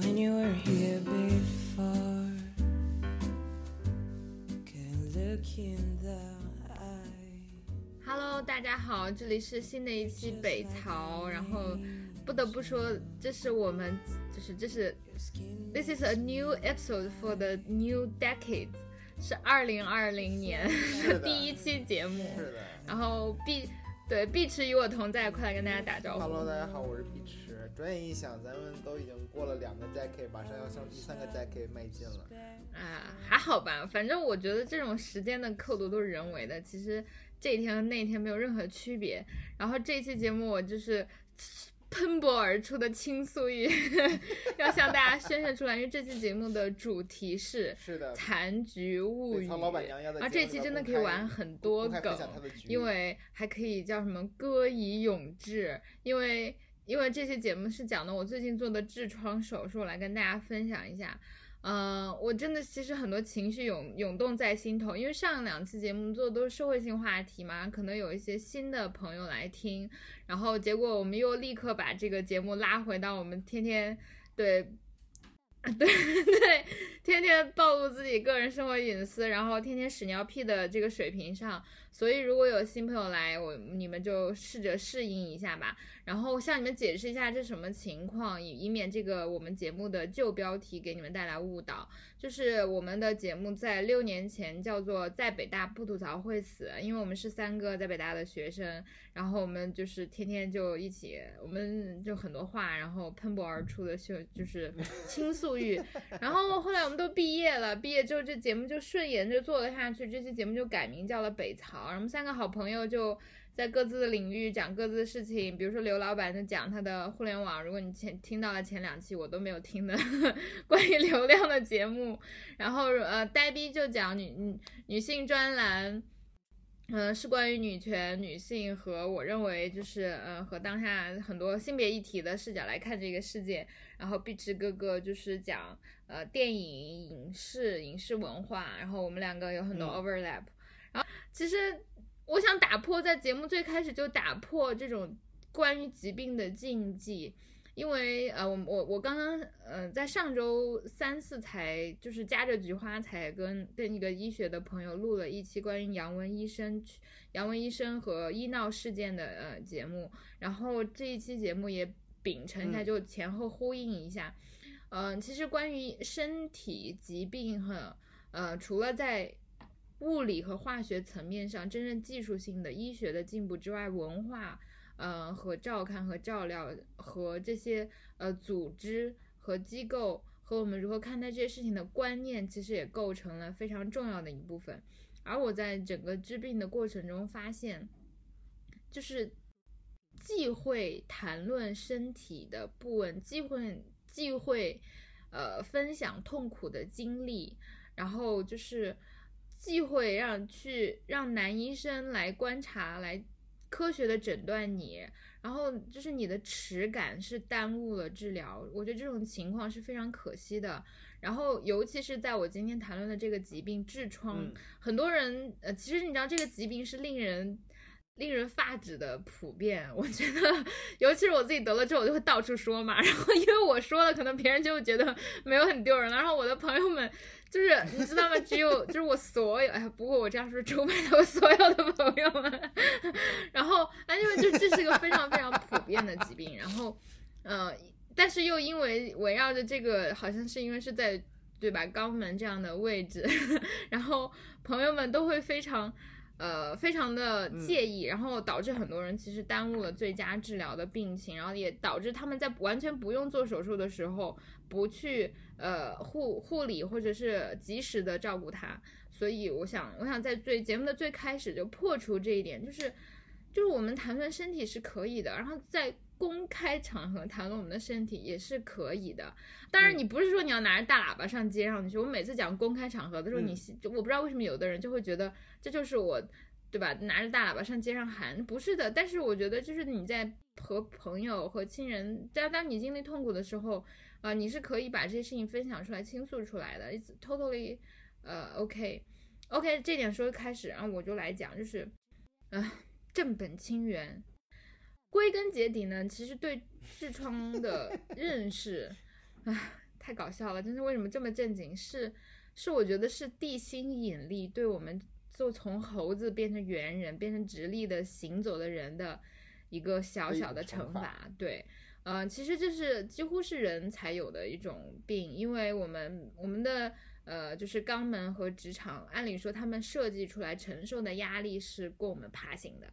when you were here before. Can look in the eye. Hello，大家好，这里是新的一期北曹，然后不得不说，这是我们就是这是 This is a new episode for the new decade，是二零二零年的第一期节目，是的然后碧对碧池与我同在，快来跟大家打招呼。，Hello，大家好，我是碧池。转眼一想，咱们都已经过了两个 decade，马上要向第三个 decade 迈进了。啊，还好吧，反正我觉得这种时间的刻度都是人为的，其实这一天和那一天没有任何区别。然后这期节目我就是喷薄而出的倾诉欲，要向大家宣泄出来，因为这期节目的主题是是的，残局物语。北曹老板娘要在啊，这期真的可以玩很多梗因为还可以叫什么歌以咏志，因为因为这期节目是讲的我最近做的痔疮手术，来跟大家分享一下。呃，我真的其实很多情绪涌涌动在心头，因为上两期节目做的都是社会性话题嘛，可能有一些新的朋友来听，然后结果我们又立刻把这个节目拉回到我们天天对。对 对，天天暴露自己个人生活隐私，然后天天屎尿屁的这个水平上，所以如果有新朋友来，我你们就试着适应一下吧。然后向你们解释一下这什么情况，以以免这个我们节目的旧标题给你们带来误导。就是我们的节目在六年前叫做《在北大不吐槽会死》，因为我们是三个在北大的学生，然后我们就是天天就一起，我们就很多话，然后喷薄而出的就就是倾诉欲。然后后来我们都毕业了，毕业之后这节目就顺延着做了下去，这期节目就改名叫了北曹。然后我们三个好朋友就在各自的领域讲各自的事情，比如说刘老板就讲他的互联网，如果你前听到了前两期我都没有听的 关于流量的节目，然后呃呆逼就讲女女女性专栏。嗯，是关于女权、女性和我认为就是呃和当下很多性别议题的视角来看这个世界。然后碧池哥哥就是讲呃电影、影视、影视文化，然后我们两个有很多嗯 overlap。其实我想打破在节目最开始就打破这种关于疾病的禁忌。因为呃，我我我刚刚呃在上周三四才就是夹着菊花才跟跟一个医学的朋友录了一期关于杨文医生杨文医生和医闹事件的呃节目，然后这一期节目也秉承一下，嗯就前后呼应一下。嗯、其实关于身体疾病和呃，除了在物理和化学层面上真正技术性的医学的进步之外，文化。呃，和照看和照料和这些呃组织和机构和我们如何看待这些事情的观念，其实也构成了非常重要的一部分。而我在整个治病的过程中发现，就是忌讳谈论身体的部位，忌讳忌讳呃分享痛苦的经历，然后就是忌讳让去让男医生来观察来。科学的诊断你，然后就是你的耻感是耽误了治疗，我觉得这种情况是非常可惜的。然后尤其是在我今天谈论的这个疾病痔疮，嗯很多人呃，其实你知道这个疾病是令人。令人发指的普遍，我觉得，尤其是我自己得了之后，我就会到处说嘛。然后因为我说了，可能别人就会觉得没有很丢人了。然后我的朋友们，就是你知道吗？只有就是我所有，哎，不过我这样说出卖了我所有的朋友们。然后，啊，因为就这是一个非常非常普遍的疾病，然后，呃，但是又因为围绕着这个，好像是因为是在对吧肛门这样的位置，然后朋友们都会非常。呃，非常的介意，然后导致很多人其实耽误了最佳治疗的病情，然后也导致他们在完全不用做手术的时候，不去呃护护理或者是及时的照顾他。所以我想，我想在最节目的最开始就破除这一点，就是就是我们谈论身体是可以的，然后在公开场合谈论我们的身体也是可以的。当然，你不是说你要拿着大喇叭上街上去。我每次讲公开场合的时候，嗯你就我不知道为什么有的人就会觉得这就是我，对吧？拿着大喇叭上街上喊，不是的。但是我觉得，就是你在和朋友和亲人，当当你经历痛苦的时候，啊、你是可以把这些事情分享出来、倾诉出来的。It's totally，呃，OK。OK，这点说开始，然后我就来讲，就是，啊、正本清源。归根结底呢，其实对痔疮的 认识，唉，太搞笑了，真是为什么这么正经？是是，我觉得是地心引力对我们就从猴子变成猿人，变成直立的行走的人的一个小小的惩罚。对，呃，其实这是几乎是人才有的一种病，因为我们我们的呃就是肛门和直肠，按理说他们设计出来承受的压力是供我们爬行的。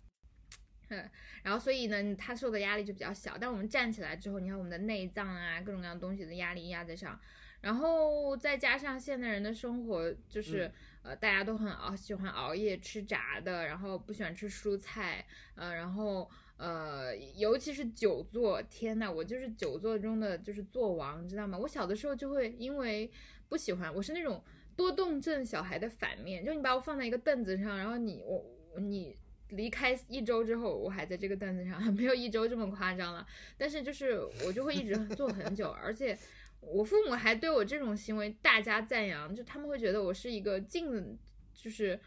嗯，然后所以呢，他受的压力就比较小。但我们站起来之后，你看我们的内脏啊，各种各样东西的压力压在上，然后再加上现代人的生活，就是呃，大家都很熬，喜欢熬夜吃炸的，然后不喜欢吃蔬菜，呃，然后呃，尤其是久坐，天呐，我就是久坐中的就是坐王，你知道吗？我小的时候就会因为不喜欢，我是那种多动症小孩的反面，就你把我放在一个凳子上，然后你我你。离开一周之后，我还在这个凳子上，没有一周这么夸张了。但是就是我就会一直 坐很久，而且我父母还对我这种行为大加赞扬，就他们会觉得我是一个静，就是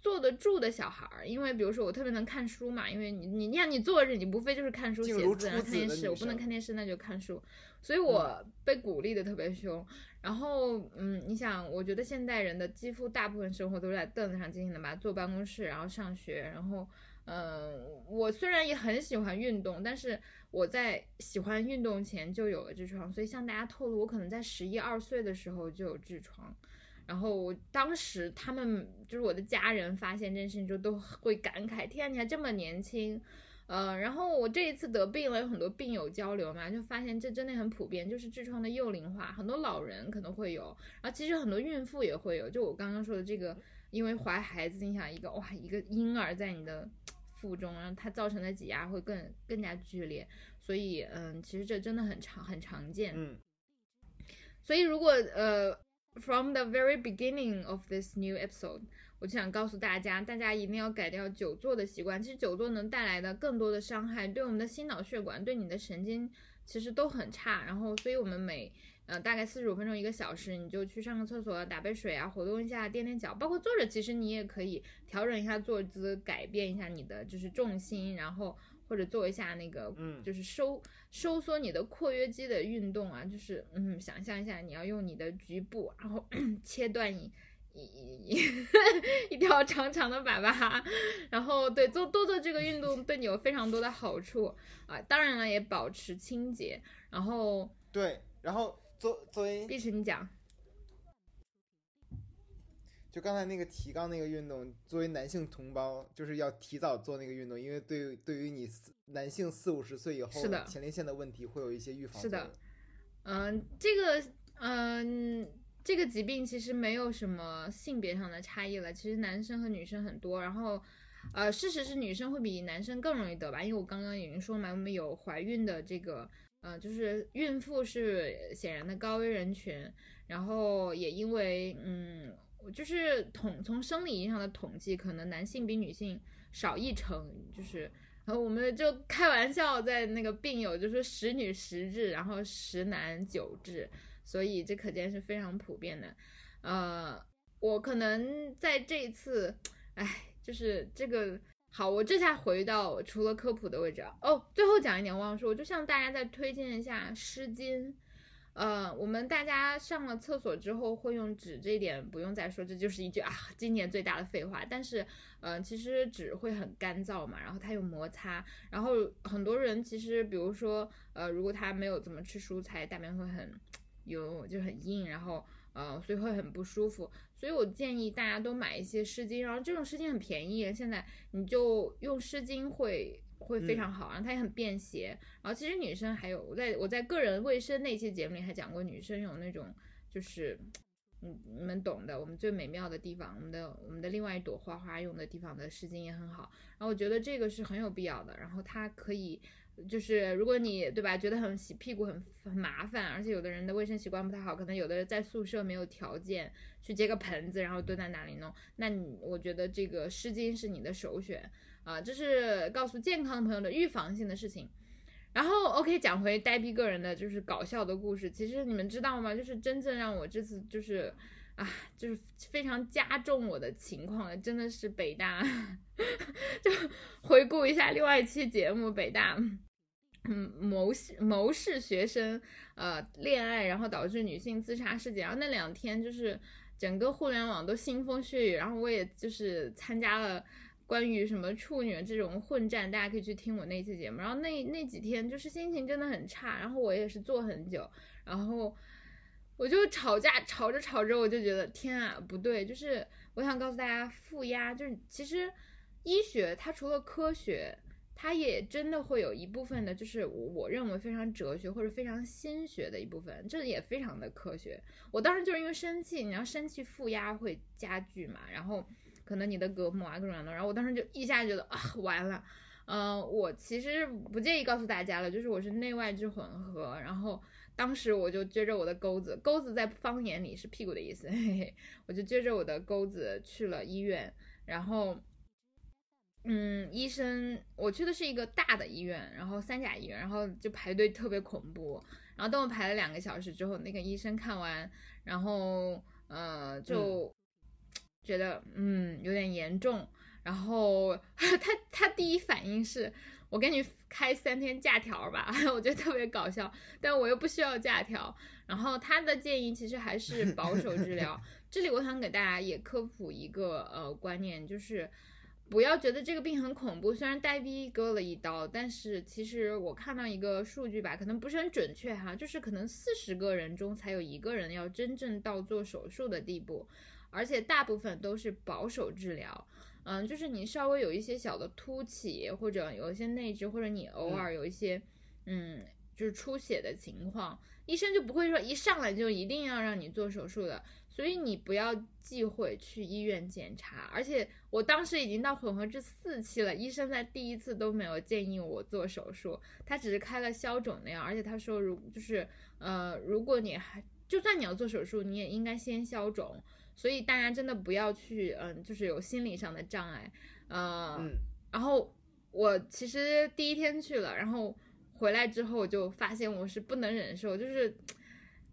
坐得住的小孩儿。因为比如说我特别能看书嘛，因为你你你看你坐着，你不非就是看书、写字、然后看电视。我不能看电视，那就看书。所以我被鼓励的特别凶。然后，嗯，你想，我觉得现代人的几乎大部分生活都是在凳子上进行的吧，坐办公室，然后上学，然后，嗯，我虽然也很喜欢运动，但是我在喜欢运动前就有了痔疮，所以向大家透露，我可能在十一二岁的时候就有痔疮，然后当时他们就是我的家人发现这件事情之后都会感慨，天，你还这么年轻。呃，然后我这一次得病了，有很多病友交流嘛，就发现这真的很普遍，就是痔疮的幼龄化，很多老人可能会有，然后其实很多孕妇也会有，就我刚刚说的这个，因为怀孩子，你想一个哇，一个婴儿在你的腹中，然后它造成的挤压会更更加剧烈，所以嗯，其实这真的很常很常见，嗯，所以如果呃，from the very beginning of this new episode。我就想告诉大家，大家一定要改掉久坐的习惯。其实久坐能带来的更多的伤害，对我们的心脑血管、对你的神经其实都很差。然后，所以我们每呃大概四十五分钟一个小时，你就去上个厕所，打杯水啊，活动一下，垫垫脚。包括坐着，其实你也可以调整一下坐姿，改变一下你的就是重心，然后或者做一下那个嗯，就是收收缩你的括约肌的运动啊，就是嗯，想象一下你要用你的局部，然后 切断你。一一一条 长长的粑粑，然后对做多做这个运动对你有非常多的好处啊，当然了也保持清洁，然后对，然后作作为碧池你讲，就刚才那个提纲那个运动，作为男性同胞就是要提早做那个运动，因为对对于你男性四五十岁以后是的前列腺的问题会有一些预防是的嗯，这个嗯。这个疾病其实没有什么性别上的差异了，其实男生和女生很多。然后，呃，事实是女生会比男生更容易得吧？因为我刚刚已经说嘛，我们有怀孕的这个，呃，就是孕妇是显然的高危人群。然后也因为，嗯，就是统从生理意义上的统计，可能男性比女性少一成。就是，然后我们就开玩笑，在那个病友就说十女十痔，然后十男九痔。所以这可见是非常普遍的，呃，我可能在这一次，哎，就是这个好，我这下回到除了科普的位置哦。最后讲一点忘了说，我就向大家再推荐一下湿巾，呃，我们大家上了厕所之后会用纸，这一点不用再说，这就是一句啊，今年最大的废话。但是，呃，其实纸会很干燥嘛，然后它有摩擦，然后很多人其实，比如说，呃，如果他没有怎么吃蔬菜，大便会很。有就很硬，然后呃，所以会很不舒服。所以我建议大家都买一些湿巾，然后这种湿巾很便宜，现在你就用湿巾会会非常好，然后它也很便携。然后其实女生还有我在我在个人卫生那期节目里还讲过，女生有那种就是嗯你们懂的，我们最美妙的地方，我们的我们的另外一朵花花用的地方的湿巾也很好。然后我觉得这个是很有必要的，然后它可以。就是如果你对吧，觉得很洗屁股很很麻烦，而且有的人的卫生习惯不太好，可能有的人在宿舍没有条件去接个盆子，然后蹲在哪里弄，那你我觉得这个湿巾是你的首选啊，这是告诉健康的朋友的预防性的事情。然后 OK 讲回呆逼个人的就是搞笑的故事，其实你们知道吗？就是真正让我这次就是啊，就是非常加重我的情况的，真的是北大，就回顾一下另外一期节目北大。嗯 谋谋士学生呃恋爱，然后导致女性自杀事件。然后那两天就是整个互联网都腥风血雨，然后我也就是参加了关于什么处女这种混战，大家可以去听我那期节目。然后那那几天就是心情真的很差，然后我也是坐很久，然后我就吵架，吵着吵着我就觉得天啊不对，就是我想告诉大家，负压就是其实医学它除了科学。它也真的会有一部分的，就是我我认为非常哲学或者非常心学的一部分，这也非常的科学。我当时就是因为生气，你要生气负压会加剧嘛，然后可能你的隔膜啊各种的，然后我当时就一下觉得啊完了，嗯，我其实不介意告诉大家了，就是我是内外之混合，然后当时我就撅着我的钩子，钩子在方言里是屁股的意思，嘿嘿，我就撅着我的钩子去了医院，然后。嗯，医生，我去的是一个大的医院，然后三甲医院，然后就排队特别恐怖。然后等我排了两个小时之后，那个医生看完，然后呃就觉得嗯有点严重，然后 他他第一反应是我给你开三天假条吧，我觉得特别搞笑，但我又不需要假条。然后他的建议其实还是保守治疗。这里我想给大家也科普一个呃观念，就是。不要觉得这个病很恐怖，虽然呆逼割了一刀，但是其实我看到一个数据吧，可能不是很准确哈，就是可能四十个人中才有一个人要真正到做手术的地步，而且大部分都是保守治疗，嗯，就是你稍微有一些小的凸起，或者有一些内痔，或者你偶尔有一些，嗯，就是出血的情况，医生就不会说一上来就一定要让你做手术的。所以你不要忌讳去医院检查，而且我当时已经到混合痔四期了，医生在第一次都没有建议我做手术，他只是开了消肿那样，而且他说如就是呃，如果你还就算你要做手术，你也应该先消肿。所以大家真的不要去嗯，就是有心理上的障碍，呃，然后我其实第一天去了，然后回来之后我就发现我是不能忍受，就是。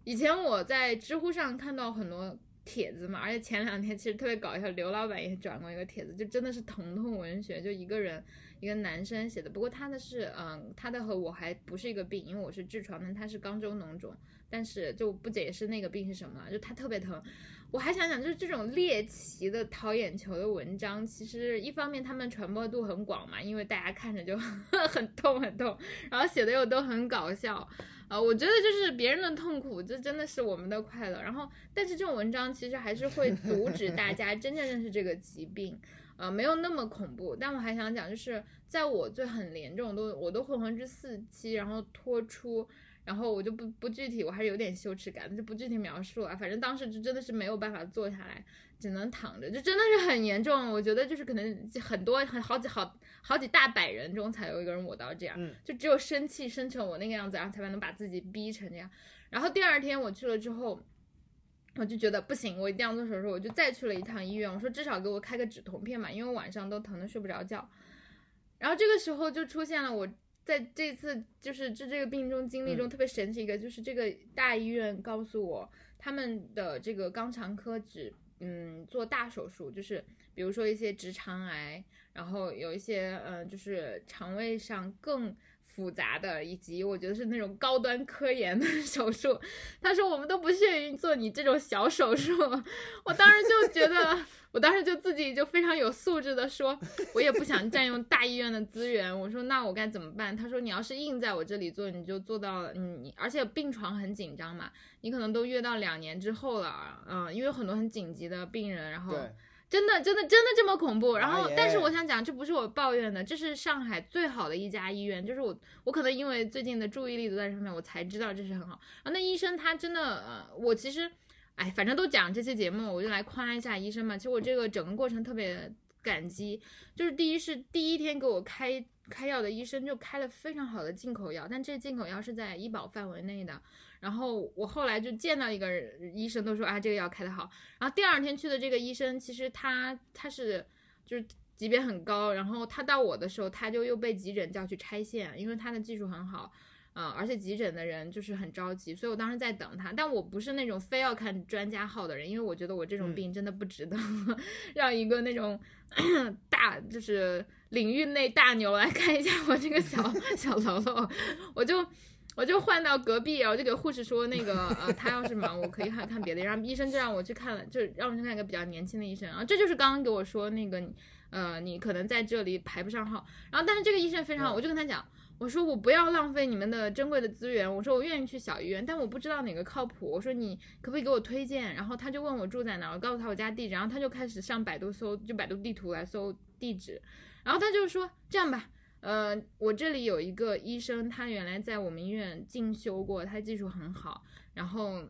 以前我在知乎上看到很多帖子嘛，而且前两天其实特别搞笑，刘老板也转过一个帖子，就真的是疼痛文学，就一个人一个男生写的。不过他的是，嗯，他的和我还不是一个病，因为我是痔疮，但他是肛周脓肿，但是就不解释那个病是什么了，就他特别疼。我还想想，就是这种猎奇的讨眼球的文章，其实一方面他们传播度很广嘛，因为大家看着就 很痛很痛，然后写的又都很搞笑。啊，我觉得就是别人的痛苦，这真的是我们的快乐。然后，但是这种文章其实还是会阻止大家真正认识这个疾病，呃，没有那么恐怖。但我还想讲，就是在我最很严重，都我都混合至四期，然后脱出。然后我就不不具体，我还是有点羞耻感，就不具体描述了。反正当时就真的是没有办法坐下来，只能躺着，就真的是很严重。我觉得就是可能很多很好几好好几大百人中才有一个人我到这样，就只有生气生成我那个样子，然后才能把自己逼成这样。然后第二天我去了之后，我就觉得不行，我一定要做手术，我就再去了一趟医院，我说至少给我开个止痛片嘛，因为晚上都疼得睡不着觉。然后这个时候就出现了我。在这次就是治这个病中经历中特别神奇一个，就是这个大医院告诉我，他们的这个肛肠科只嗯做大手术，就是比如说一些直肠癌，然后有一些嗯就是肠胃上更复杂的，以及我觉得是那种高端科研的 手术。他说我们都不屑于做你这种小手术，我当时就觉得。我当时就自己就非常有素质的说，我也不想占用大医院的资源。我说那我该怎么办？他说你要是硬在我这里做，你就做到了。你而且病床很紧张嘛，你可能都约到两年之后了。嗯，因为很多很紧急的病人，然后真的真的真的这么恐怖。然后但是我想讲，这不是我抱怨的，这是上海最好的一家医院。就是我我可能因为最近的注意力都在上面，我才知道这是很好。啊，那医生他真的，呃，我其实。哎，反正都讲这期节目，我就来夸一下医生嘛。其实我这个整个过程特别感激，就是第一是第一天给我开开药的医生就开了非常好的进口药，但这进口药是在医保范围内的。然后我后来就见到一个医生，都说啊这个药开的好。然后第二天去的这个医生，其实他他是就是级别很高，然后他到我的时候，他就又被急诊叫去拆线，因为他的技术很好。嗯，而且急诊的人就是很着急，所以我当时在等他。但我不是那种非要看专家号的人，因为我觉得我这种嗯病真的不值得、让一个那种 大就是领域内大牛来 看一下我这个小 小喽啰，我就。我就换到隔壁，然后就给护士说那个呃，他要是忙，我可以看看别的。然后医生就让我去看了，就让我去看一个比较年轻的医生。然后这就是刚刚给我说那个，呃，你可能在这里排不上号。然后但是这个医生非常好，嗯我就跟他讲，我说我不要浪费你们的珍贵的资源，我说我愿意去小医院，但我不知道哪个靠谱。我说你可不可以给我推荐？然后他就问我住在哪儿，我告诉他我家地址，然后他就开始上百度搜，就百度地图来搜地址。然后他就说这样吧。呃，我这里有一个医生，他原来在我们医院进修过，他技术很好，然后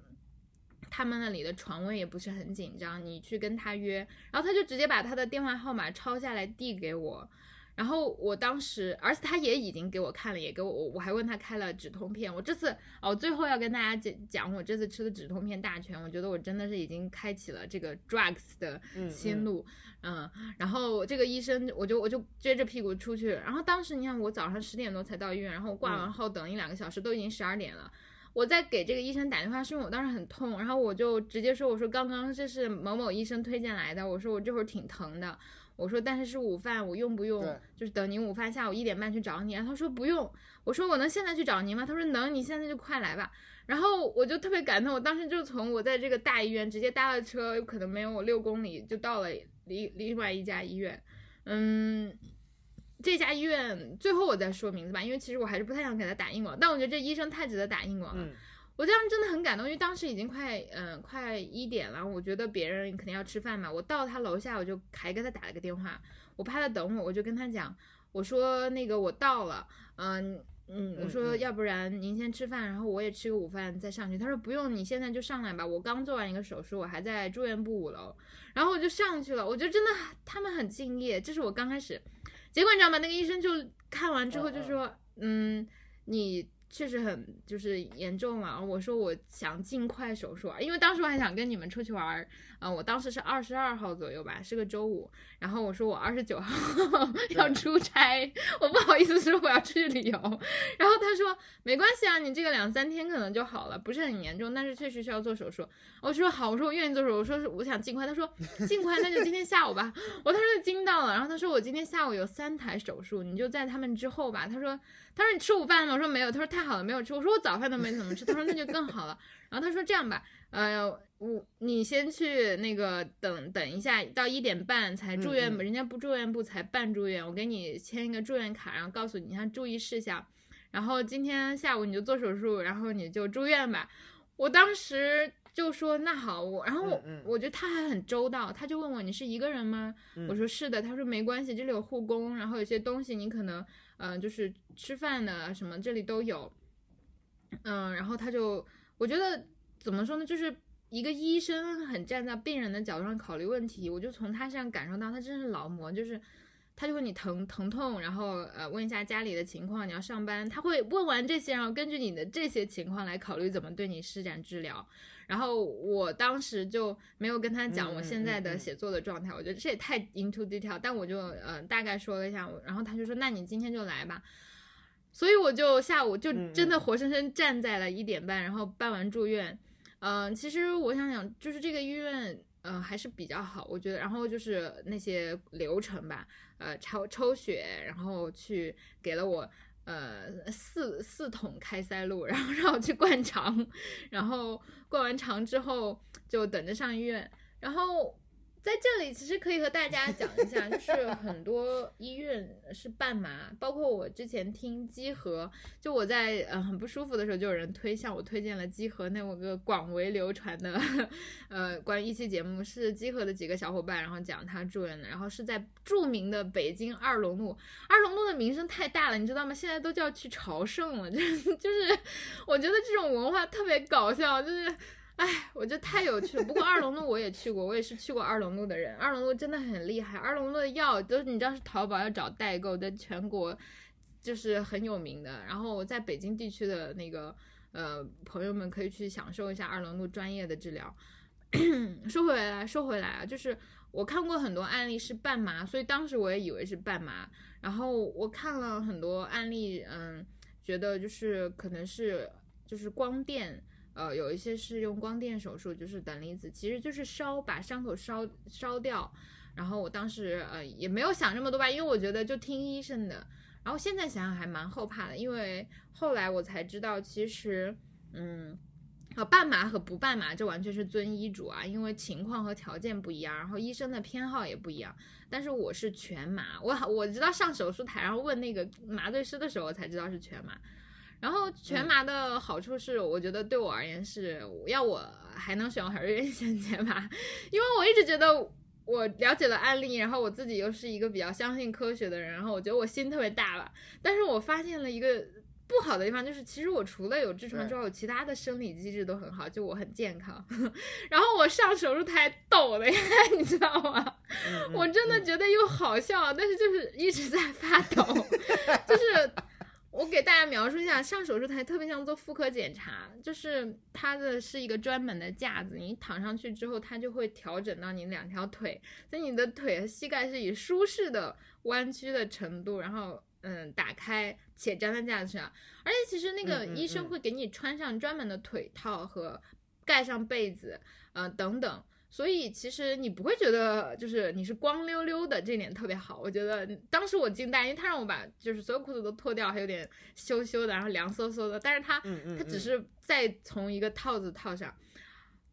他们那里的床位也不是很紧张，你去跟他约，然后他就直接把他的电话号码抄下来递给我，然后我当时，而且他也已经给我看了，也给我，我我还问他开了止痛片，我这次哦，最后要跟大家讲讲我这次吃的止痛片大全，我觉得我真的是已经开启了这个 drugs 的嗯嗯。新路，嗯，然后这个医生我就我就撅着屁股出去，然后当时你看我早上十点多才到医院，然后我挂完嗯。号等一两个小时，都已经十二点了。我在给这个医生打电话，是因为我当时很痛，然后我就直接说，我说刚刚这是某某医生推荐来的，我说我这会儿挺疼的，我说但是是午饭，我用不用就是等您午饭下午一点半去找你？然后他说不用，我说我能现在去找您吗？他说能，你现在就快来吧。然后我就特别感动，我当时就从我在这个大医院直接搭了车，可能没有六公里就到了另另外一家医院，嗯。这家医院最后我再说名字吧，因为其实我还是不太想给他打硬广，但我觉得这医生太值得打硬广了。嗯我当时真的很感动，因为当时已经快嗯、快一点了，我觉得别人肯定要吃饭嘛。我到他楼下，我就还给他打了个电话，我怕他等我，我就跟他讲，我说那个我到了，嗯嗯，我嗯说嗯要不然您先吃饭，然后我也吃个午饭再上去。他说不用，你现在就上来吧，我刚做完一个手术，我还在住院部五楼，然后我就上去了。我觉得真的他们很敬业，这是我刚开始，结果你知道吗？那个医生就看完之后就说，嗯，你。确实很就是严重了，我说我想尽快手术啊，因为当时我还想跟你们出去玩儿，啊、我当时是二十二号左右吧，是个周五，然后我说我二十九号 要出差，我不好意思说我要出去旅游，然后他说没关系啊，你这个两三天可能就好了，不是很严重，但是确实需要做手术。我说好，我说我愿意做手术，我说是我想尽快，他说 尽快那就今天下午吧，我当时就惊到了，然后他说我今天下午有三台手术，你就在他们之后吧，他说他说你吃午饭了吗？我说没有，他说太好了，没有吃。我说我早饭都没怎么吃，他说那就更好了。然后他说这样吧，呃，我你先去那个等等一下，到一点半才住院，嗯嗯人家不住院部才办住院，我给你签一个住院卡，然后告诉你一下注意事项。然后今天下午你就做手术，然后你就住院吧。我当时就说那好，我然后我、嗯嗯我觉得他还很周到，他就问我你是一个人吗？嗯我说是的，他说没关系，这里有护工，然后有些东西你可能嗯、呃就是吃饭的什么这里都有，嗯，然后他就我觉得怎么说呢，就是一个医生很站在病人的角度上考虑问题，我就从他身上感受到他真是劳模，就是。他就问你疼疼痛，然后呃问一下家里的情况，你要上班，他会问完这些，然后根据你的这些情况来考虑怎么对你施展治疗。然后我当时就没有跟他讲我现在的写作的状态，我觉得这也太 into detail，但我就呃大概说了一下，然后他就说那你今天就来吧。所以我就下午就嗯真的活生生站在了一点半，然后办完住院。嗯、其实我想想，就是这个医院，呃，还是比较好，我觉得。然后就是那些流程吧，呃，抽抽血，然后去给了我呃四四桶开塞露，然后让我去灌肠，然后灌完肠之后就等着上医院，然后。在这里其实可以和大家讲一下，就是很多医院是半麻，包括我之前听基和，就我在呃很不舒服的时候，就有人推向我推荐了基和那我个广为流传的呃关于一期节目，是基和的几个小伙伴，然后讲他住院的，然后是在著名的北京二龙路，二龙路的名声太大了，你知道吗？现在都叫去朝圣了，就就是我觉得这种文化特别搞笑，就是。哎，我觉得太有趣了。不过二龙路我也去过，我也是去过二龙路的人。二龙路真的很厉害，二龙路的药都你知道是淘宝要找代购在，全国就是很有名的。然后我在北京地区的那个呃朋友们可以去享受一下二龙路专业的治疗。说回来，说回来啊，就是我看过很多案例是半麻，所以当时我也以为是半麻。然后我看了很多案例，嗯，觉得就是可能是就是光电，呃，有一些是用光电手术，就是等离子，其实就是烧把伤口烧烧掉。然后我当时呃也没有想这么多吧，因为我觉得就听医生的。然后现在想想还蛮后怕的，因为后来我才知道，其实嗯。啊，半麻和不半麻，这完全是遵医嘱啊，因为情况和条件不一样，然后医生的偏好也不一样。但是我是全麻，我我知道上手术台然后问那个麻醉师的时候才知道是全麻。然后全麻的好处是，我觉得对我而言是，要我还能选，我还是愿意选全麻，因为我一直觉得我了解了案例，然后我自己又是一个比较相信科学的人，然后我觉得我心特别大吧。但是我发现了一个。不好的地方就是，其实我除了有痔疮之后，其他的生理机制都很好，就我很健康。然后我上手术台抖的呀，你知道吗？我真的觉得又好笑，但是就是一直在发抖。就是我给大家描述一下，上手术台特别像做妇科检查，就是它的是一个专门的架子，你躺上去之后，它就会调整到你两条腿，所以你的腿和膝盖是以舒适的弯曲的程度，然后。嗯，打开且粘在架子上，而且其实那个医生会给你穿上专门的腿套和盖上被子，呃等等，所以其实你不会觉得就是你是光溜溜的，这点特别好。我觉得当时我惊呆，因为他让我把就是所有裤子都脱掉，还有点羞羞的，然后凉飕飕的，但是他他只是再从一个套子套上。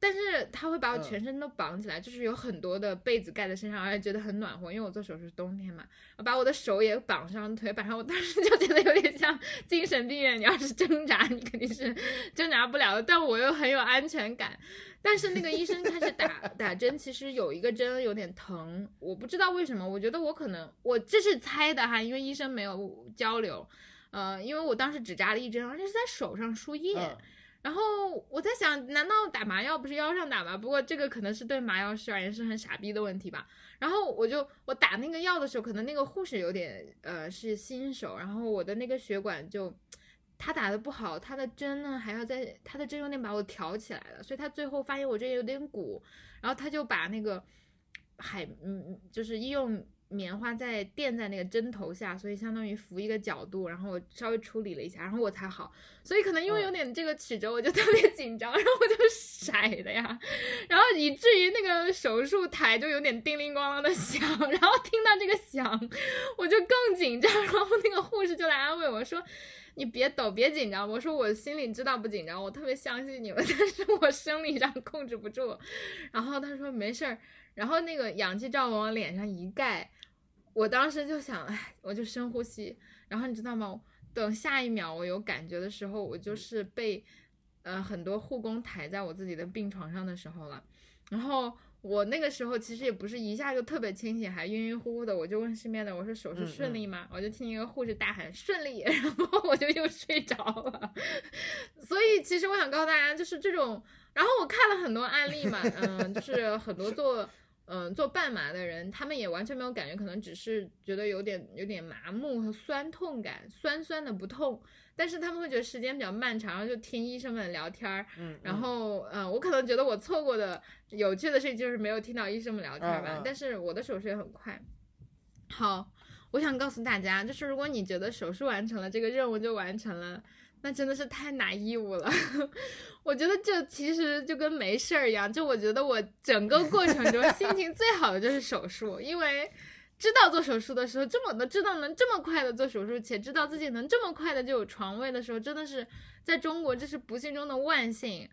但是他会把我全身都绑起来，就是有很多的被子盖在身上，而且觉得很暖和。因为我做手术是冬天嘛，把我的手也绑上，腿绑上。我当时就觉得有点像精神病院，你要是挣扎，你肯定是挣扎不了的。但我又很有安全感。但是那个医生开始打 打针，其实有一个针有点疼，我不知道为什么。我觉得我可能我这是猜的哈，因为医生没有交流。呃，因为我当时只扎了一针，而且是在手上输液。然后我在想，难道打麻药不是腰上打吗？不过这个可能是对麻药师而言是很傻逼的问题吧。然后我就我打那个药的时候，可能那个护士有点呃是新手，然后我的那个血管就他打的不好，他的针呢还要在他的针有点把我挑起来了，所以他最后发现我这有点鼓，然后他就把那个海嗯就是医用。棉花在垫在那个针头下，所以相当于扶一个角度，然后我稍微处理了一下，然后我才好。所以可能因为有点这个曲折，我就特别紧张，然后我就甩的呀，然后以至于那个手术台就有点叮铃咣啷的响，然后听到这个响，我就更紧张，然后那个护士就来安慰我说：“你别抖，别紧张。”我说：“我心里知道不紧张，我特别相信你们，但是我生理上控制不住。”然后他说：“没事儿。”然后那个氧气罩往我脸上一盖。我当时就想，哎，我就深呼吸，然后你知道吗？等下一秒我有感觉的时候，我就是被，呃，很多护工抬在我自己的病床上的时候了。然后我那个时候其实也不是一下就特别清醒，还晕晕乎乎的。我就问身边的，我说手术顺利吗？我就听一个护士大喊顺利，然后我就又睡着了。所以其实我想告诉大家，就是这种。然后我看了很多案例嘛，嗯，就是很多做。嗯，做半麻的人，他们也完全没有感觉，可能只是觉得有点有点麻木和酸痛感，酸酸的不痛，但是他们会觉得时间比较漫长，然后就听医生们聊天儿，嗯，然后嗯，我可能觉得我错过的有趣的事情就是没有听到医生们聊天吧，但是我的手术也很快。好，我想告诉大家，就是如果你觉得手术完成了，这个任务就完成了。那真的是太拿义务了，我觉得这其实就跟没事儿一样。就我觉得我整个过程中心情最好的就是手术，因为知道做手术的时候，这么的知道能这么快的做手术，且知道自己能这么快的就有床位的时候，真的是在中国这是不幸中的万幸。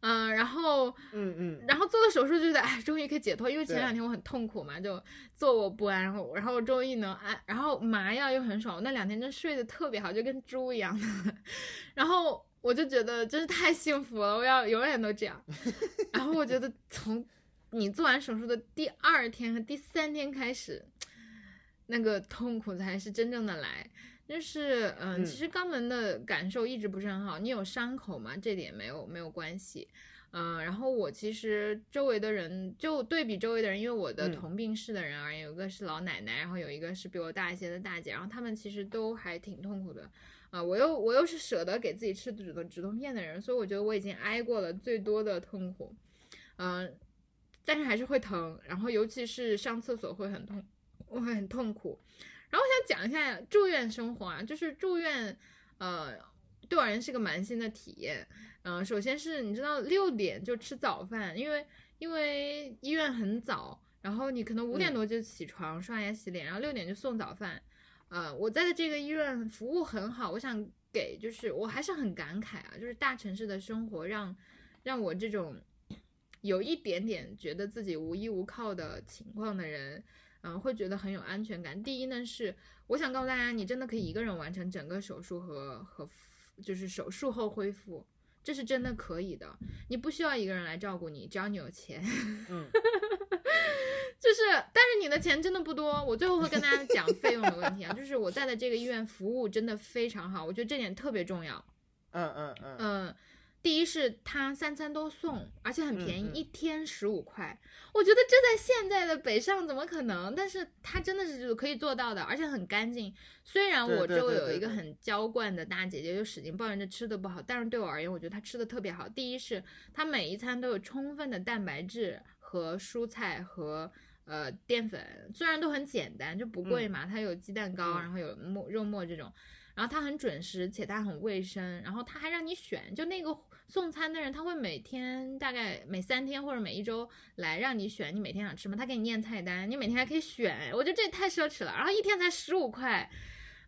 嗯，然后，嗯嗯，然后做了手术，就觉得哎，终于可以解脱。因为前两天我很痛苦嘛，就坐卧不安，然后，然后终于能安，然后麻药又很爽，那两天真睡得特别好，就跟猪一样的。然后我就觉得真是太幸福了，我要永远都这样。然后我觉得从你做完手术的第二天和第三天开始，那个痛苦才是真正的来。就是，嗯，其实肛门的感受一直不是很好。你有伤口吗？这点没有没有关系，嗯。然后我其实周围的人就对比周围的人，因为我的同病室的人而言，有一个是老奶奶，然后有一个是比我大一些的大姐，然后他们其实都还挺痛苦的，啊，我又我又是舍得给自己吃止痛止痛片的人，所以我觉得我已经挨过了最多的痛苦，嗯，但是还是会疼，然后尤其是上厕所会很痛，我会很痛苦。然后我想讲一下住院生活啊，就是住院，呃，对我而言是个蛮新的体验。嗯、首先是你知道六点就吃早饭，因为因为医院很早，然后你可能五点嗯多就起床、刷牙洗脸，然后六点就送早饭。呃，我在的这个医院服务很好，我想给就是我还是很感慨啊，就是大城市的生活让让我这种有一点点觉得自己无依无靠的情况的人，嗯、会觉得很有安全感。第一呢是我想告诉大家，你真的可以一个人完成整个手术和和就是手术后恢复。这是真的可以的，你不需要一个人来照顾你，只要你有钱。嗯，就是，但是你的钱真的不多。我最后会跟大家讲费用的问题啊，就是我在的这个医院服务真的非常好，我觉得这点特别重要。嗯嗯嗯，嗯，第一是它三餐都送，而且很便宜，嗯嗯一天十五块。我觉得这在现在的北上怎么可能？但是它真的是可以做到的，而且很干净。虽然我周围有一个很娇惯的大姐姐，就使劲抱怨着吃的不好，但是对我而言，我觉得她吃的特别好。第一是它每一餐都有充分的蛋白质和蔬菜和。呃，淀粉虽然都很简单，就不贵嘛，它有鸡蛋糕，嗯然后有末肉末这种，然后它很准时，且它很卫生，然后它还让你选，就那个送餐的人，他会每天大概每三天或者每一周来让你选，你每天想吃什么，他给你念菜单，你每天还可以选，我觉得这也太奢侈了，然后一天才十五块。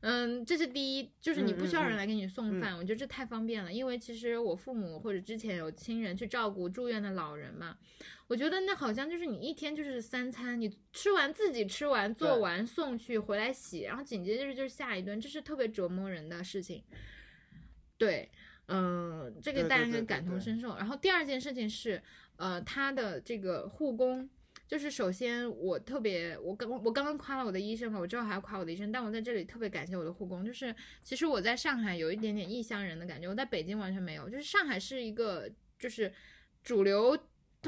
嗯，这是第一，就是你不需要人来给你送饭，我觉得这太方便了。因为其实我父母或者之前有亲人去照顾住院的老人嘛，我觉得那好像就是你一天就是三餐，你吃完自己吃完做完送去回来洗，然后紧接着就是下一顿，这是特别折磨人的事情。对，嗯、这个大家应该对对对对感同身受。然后第二件事情是，呃，他的这个护工。就是首先，我特别，我刚我刚刚夸了我的医生嘛，我之后还要夸我的医生，但我在这里特别感谢我的护工。就是其实我在上海有一点点异乡人的感觉，我在北京完全没有。就是上海是一个就是主流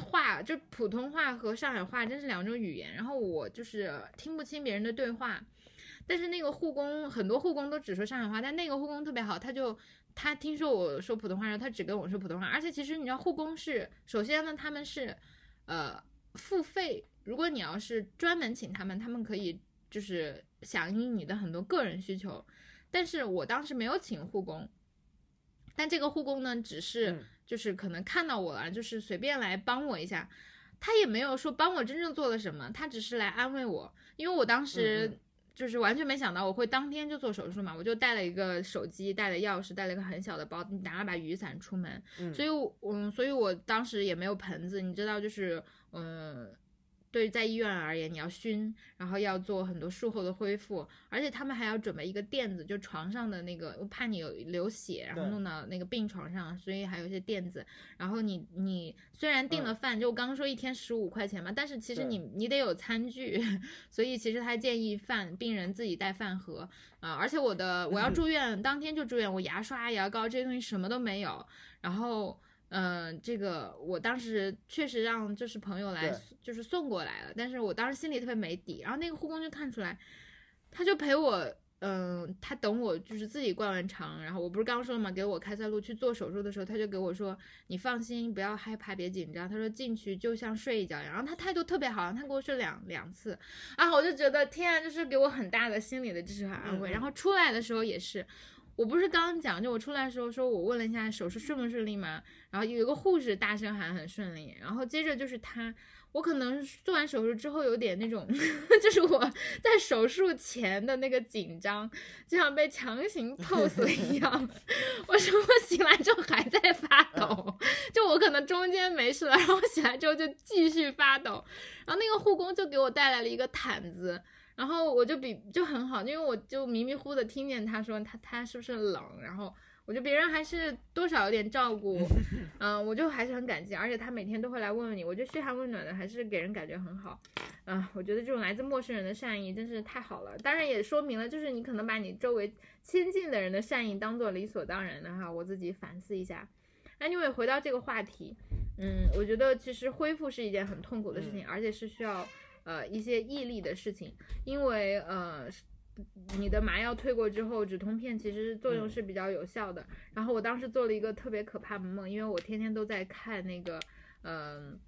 话，就普通话和上海话真是两种语言，然后我就是听不清别人的对话。但是那个护工，很多护工都只说上海话，但那个护工特别好，他就他听说我说普通话，然后他只跟我说普通话。而且其实你知道，护工是首先呢，他们是呃付费，如果你要是专门请他们，他们可以就是响应你的很多个人需求。但是我当时没有请护工，但这个护工呢，只是嗯就是可能看到我了，就是随便来帮我一下。他也没有说帮我真正做了什么，他只是来安慰我，因为我当嗯时嗯就是完全没想到我会当天就做手术嘛，我就带了一个手机，带了钥匙，带了一个很小的包，拿了把雨伞出门，嗯所以我嗯，所以我当时也没有盆子，你知道，就是嗯。对于在医院而言，你要熏，然后要做很多术后的恢复，而且他们还要准备一个垫子，就床上的那个，我怕你有流血，然后弄到那个病床上，所以还有一些垫子。然后你你虽然订了嗯饭，就我刚刚说一天十五块钱嘛，但是其实你你得有餐具，所以其实他建议饭病人自己带饭盒啊、而且我的我要住院，当天就住院，我牙刷、牙膏这些东西什么都没有，然后。嗯，这个我当时确实让就是朋友来就是送过来了，但是我当时心里特别没底，然后那个护工就看出来，他就陪我，嗯，他等我就是自己灌完肠，然后我不是刚说了吗？给我开塞露去做手术的时候，他就给我说，你放心，不要害怕，别紧张。他说进去就像睡一觉一样，然后他态度特别好，他给我睡两两次，啊，我就觉得天啊，就是给我很大的心理的支持和安慰。然后出来的时候也是。我不是刚刚讲，就我出来的时候说，我问了一下手术顺不顺利嘛？然后有一个护士大声喊很顺利，然后接着就是他，我可能做完手术之后有点那种，就是我在手术前的那个紧张，就像被强行 pose 了一样。我说我醒来之后还在发抖，就我可能中间没事了，然后醒来之后就继续发抖，然后那个护工就给我带来了一个毯子。然后我就比就很好，因为我就迷迷糊糊的听见他说他他是不是冷，然后我觉得别人还是多少有点照顾，嗯、我就还是很感激，而且他每天都会来问问你，我觉得嘘寒问暖的还是给人感觉很好，啊、我觉得这种来自陌生人的善意真是太好了，当然也说明了就是你可能把你周围亲近的人的善意当做理所当然的哈，我自己反思一下。Anyway，回到这个话题，嗯，我觉得其实恢复是一件很痛苦的事情，而且是需要呃一些毅力的事情，因为呃你的麻药退过之后，止痛片其实作用嗯是比较有效的。然后我当时做了一个特别可怕的梦，因为我天天都在看那个嗯、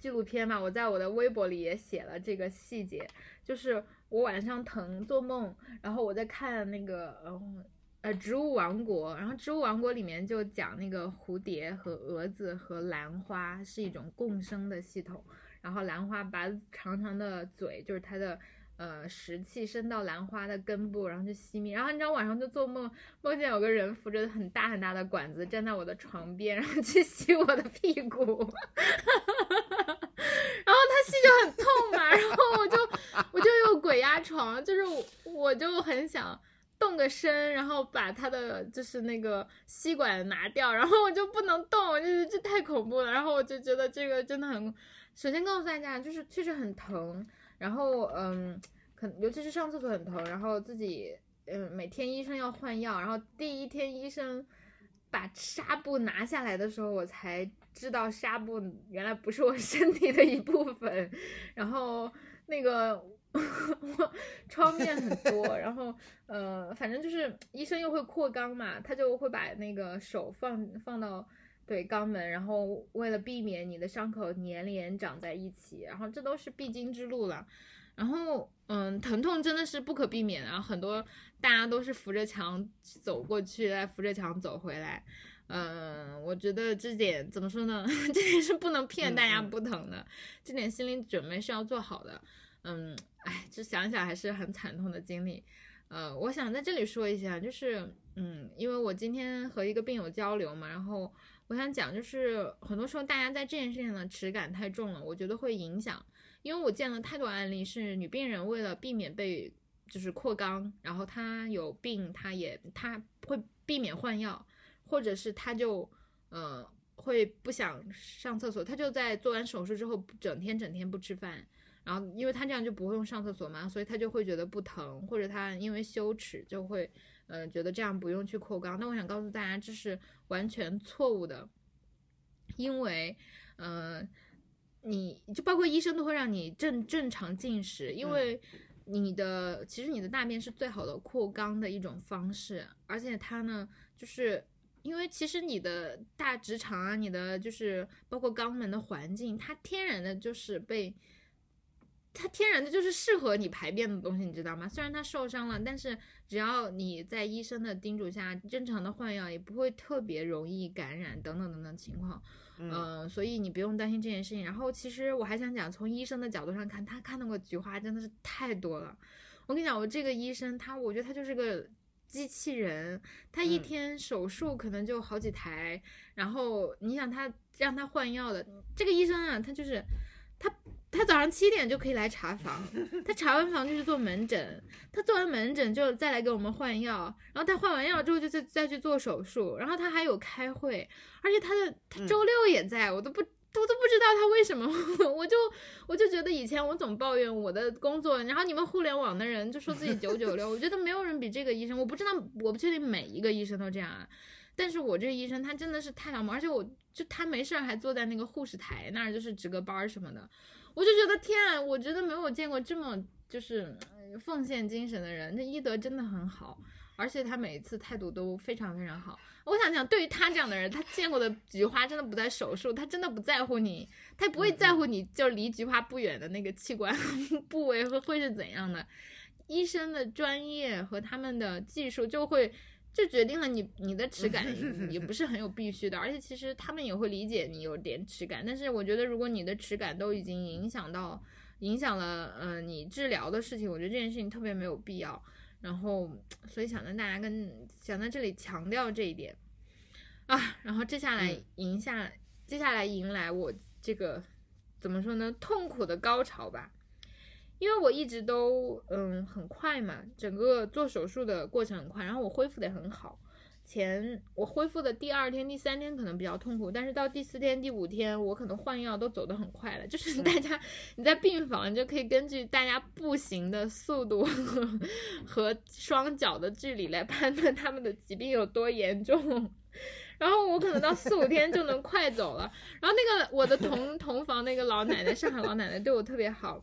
纪录片嘛，我在我的微博里也写了这个细节，就是我晚上疼做梦，然后我在看那个嗯。呃《植物王国》，然后《植物王国》里面就讲那个蝴蝶和蛾子和兰花是一种共生的系统，然后兰花把长长的嘴，就是它的。呃，食气伸到兰花的根部，然后就熄灭。然后你知道晚上就做梦，梦见有个人扶着很大很大的管子站在我的床边，然后去吸我的屁股，然后他吸就很痛嘛，然后我就我就有鬼压床，就是我就很想动个身，然后把他的就是那个吸管拿掉，然后我就不能动，我就是这太恐怖了。然后我就觉得这个真的很，首先告诉大家就是确实很疼。然后，嗯，可尤其是上厕所很疼，然后自己，嗯，每天医生要换药，然后第一天医生把纱布拿下来的时候，我才知道纱布原来不是我 身体的一部分，然后那个 我创面很多，然后，呃，反正就是医生又会扩肛嘛，他就会把那个手放放到。对肛门，然后为了避免你的伤口粘连长在一起，然后这都是必经之路了。然后，嗯，疼痛真的是不可避免，然后很多大家都是扶着墙走过去，再扶着墙走回来。嗯，我觉得这点怎么说呢？这点是不能骗大家不疼的，这点心理准备是要做好的。嗯，哎，这想想还是很惨痛的经历。呃，我想在这里说一下，就是，嗯，因为我今天和一个病友交流嘛，然后。我想讲，就是很多时候大家在这件事情的耻感太重了，我觉得会影响。因为我见了太多案例，是女病人为了避免被就是扩肛，然后她有病，她也她会避免换药，或者是她就呃会不想上厕所，她就在做完手术之后整天整天不吃饭，然后因为她这样就不会用上厕所嘛，所以她就会觉得不疼，或者她因为羞耻就会。呃，觉得这样不用去扩肛，那我想告诉大家，这是完全错误的，因为，呃，你就包括医生都会让你正正常进食，因为你的其实你的大便是最好的扩肛的一种方式，而且它呢，就是因为其实你的大直肠啊，你的就是包括肛门的环境，它天然的就是被。它天然的就是适合你排便的东西，你知道吗？虽然它受伤了，但是只要你在医生的叮嘱下正常的换药，也不会特别容易感染等等等等情况。嗯，所以你不用担心这件事情。然后其实我还想讲，从医生的角度上看，他看到过菊花真的是太多了。我跟你讲，我这个医生他，我觉得他就是个机器人，他一天手术可能就好几台。然后你想他让他换药的这个医生啊，他就是他。早上七点就可以来查房，他查完房就去做门诊，他做完门诊就再来给我们换药，然后他换完药之后就再再去做手术，然后他还有开会，而且他的他周六也在，我都不我都不知道他为什么，我就我就觉得以前我总抱怨我的工作，然后你们互联网的人就说自己九九六，我觉得没有人比这个医生，我不知道我不确定每一个医生都这样啊，但是我这个医生他真的是太忙，而且我就他没事儿还坐在那个护士台那儿就是值个班什么的。我就觉得天啊，我觉得没有见过这么就是奉献精神的人。那医德真的很好，而且他每一次态度都非常非常好。我想讲，对于他这样的人，他见过的菊花真的不在手术，他真的不在乎你，他不会在乎你就离菊花不远的那个器官 部位会会是怎样的。医生的专业和他们的技术就会。就决定了你你的耻感 也不是很有必须的，而且其实他们也会理解你有点耻感，但是我觉得如果你的耻感都已经影响到影响了嗯你治疗的事情，我觉得这件事情特别没有必要。然后所以想跟大家跟想在这里强调这一点啊，然后接下来迎下接下来迎来我这个怎么说呢痛苦的高潮吧。因为我一直都嗯很快嘛，整个做手术的过程很快，然后我恢复的很好。前我恢复的第二天、第三天可能比较痛苦，但是到第四天、第五天，我可能换药都走得很快了。就是大家你在病房，你就可以根据大家步行的速度和双脚的距离来判断他们的疾病有多严重。然后我可能到四五天就能快走了。然后那个我的同同房那个老奶奶，上海老奶奶对我特别好。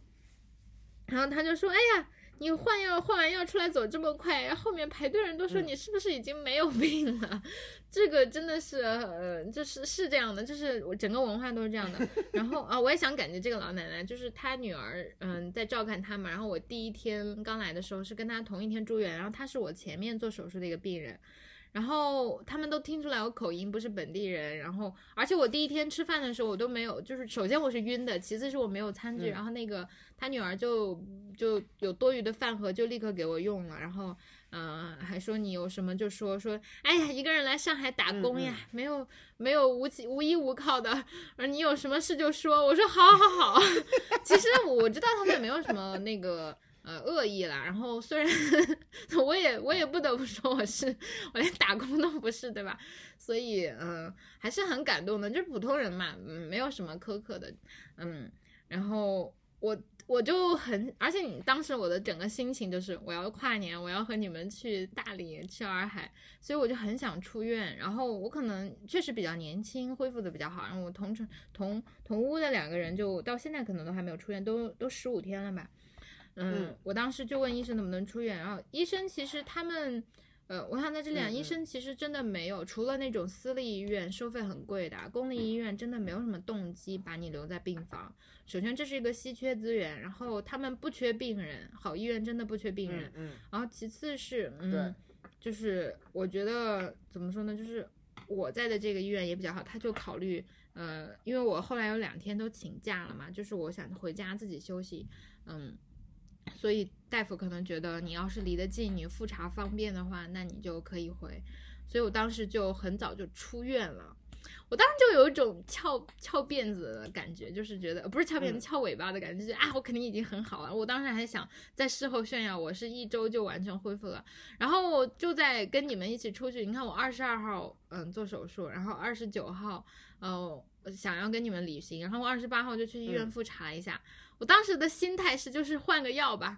然后他就说：“哎呀，你换药换完药出来走这么快，后面排队人都说嗯你是不是已经没有病了？这个真的是，呃，就是是这样的，就是我整个文化都是这样的。然后啊，我也想感觉这个老奶奶，就是她女儿，嗯，在照看她嘛。然后我第一天刚来的时候是跟她同一天住院，然后她是我前面做手术的一个病人。然后他们都听出来我口音不是本地人，然后而且我第一天吃饭的时候我都没有，就是首先我是晕的，其次是我没有餐具，嗯。然后那个他女儿就就有多余的饭盒就立刻给我用了，然后嗯、呃还说你有什么就说说，哎呀一个人来上海打工呀，嗯没有没有无起无依无靠的，而你有什么事就说，我说好好好，其实我知道他们也没有什么那个。呃，恶意啦。然后虽然 我也我也不得不说我是我连打工都不是，对吧？所以嗯、呃还是很感动的。就是普通人嘛，嗯，没有什么苛刻的，嗯。然后我我就很，而且你当时我的整个心情就是我要跨年，我要和你们去大理去洱海，所以我就很想出院。然后我可能确实比较年轻，恢复的比较好。然后我同城同同屋的两个人就到现在可能都还没有出院，都都十五天了吧。嗯嗯，我当时就问医生能不能出院，然后医生其实他们，呃，我想在这里讲，嗯嗯医生其实真的没有，除了那种私立医院收费很贵的啊，公立医院真的没有什么动机把你留在病房。首先这是一个稀缺资源，然后他们不缺病人，好医院真的不缺病人。然后其次是，嗯对，就是我觉得怎么说呢，就是我在的这个医院也比较好，他就考虑，呃，因为我后来有两天都请假了嘛，就是我想回家自己休息，嗯，所以大夫可能觉得你要是离得近，你复查方便的话，那你就可以回，所以我当时就很早就出院了。我当时就有一种翘翘辫子的感觉，就是觉得呃不是翘辫子，嗯翘尾巴的感觉，就是啊，我肯定已经很好了。我当时还想在事后炫耀，我是一周就完全恢复了。然后我就在跟你们一起出去，你看我二十二号嗯做手术，然后二十九号呃想要跟你们旅行，然后我二十八号就去医院嗯复查一下。我当时的心态是就是换个药吧，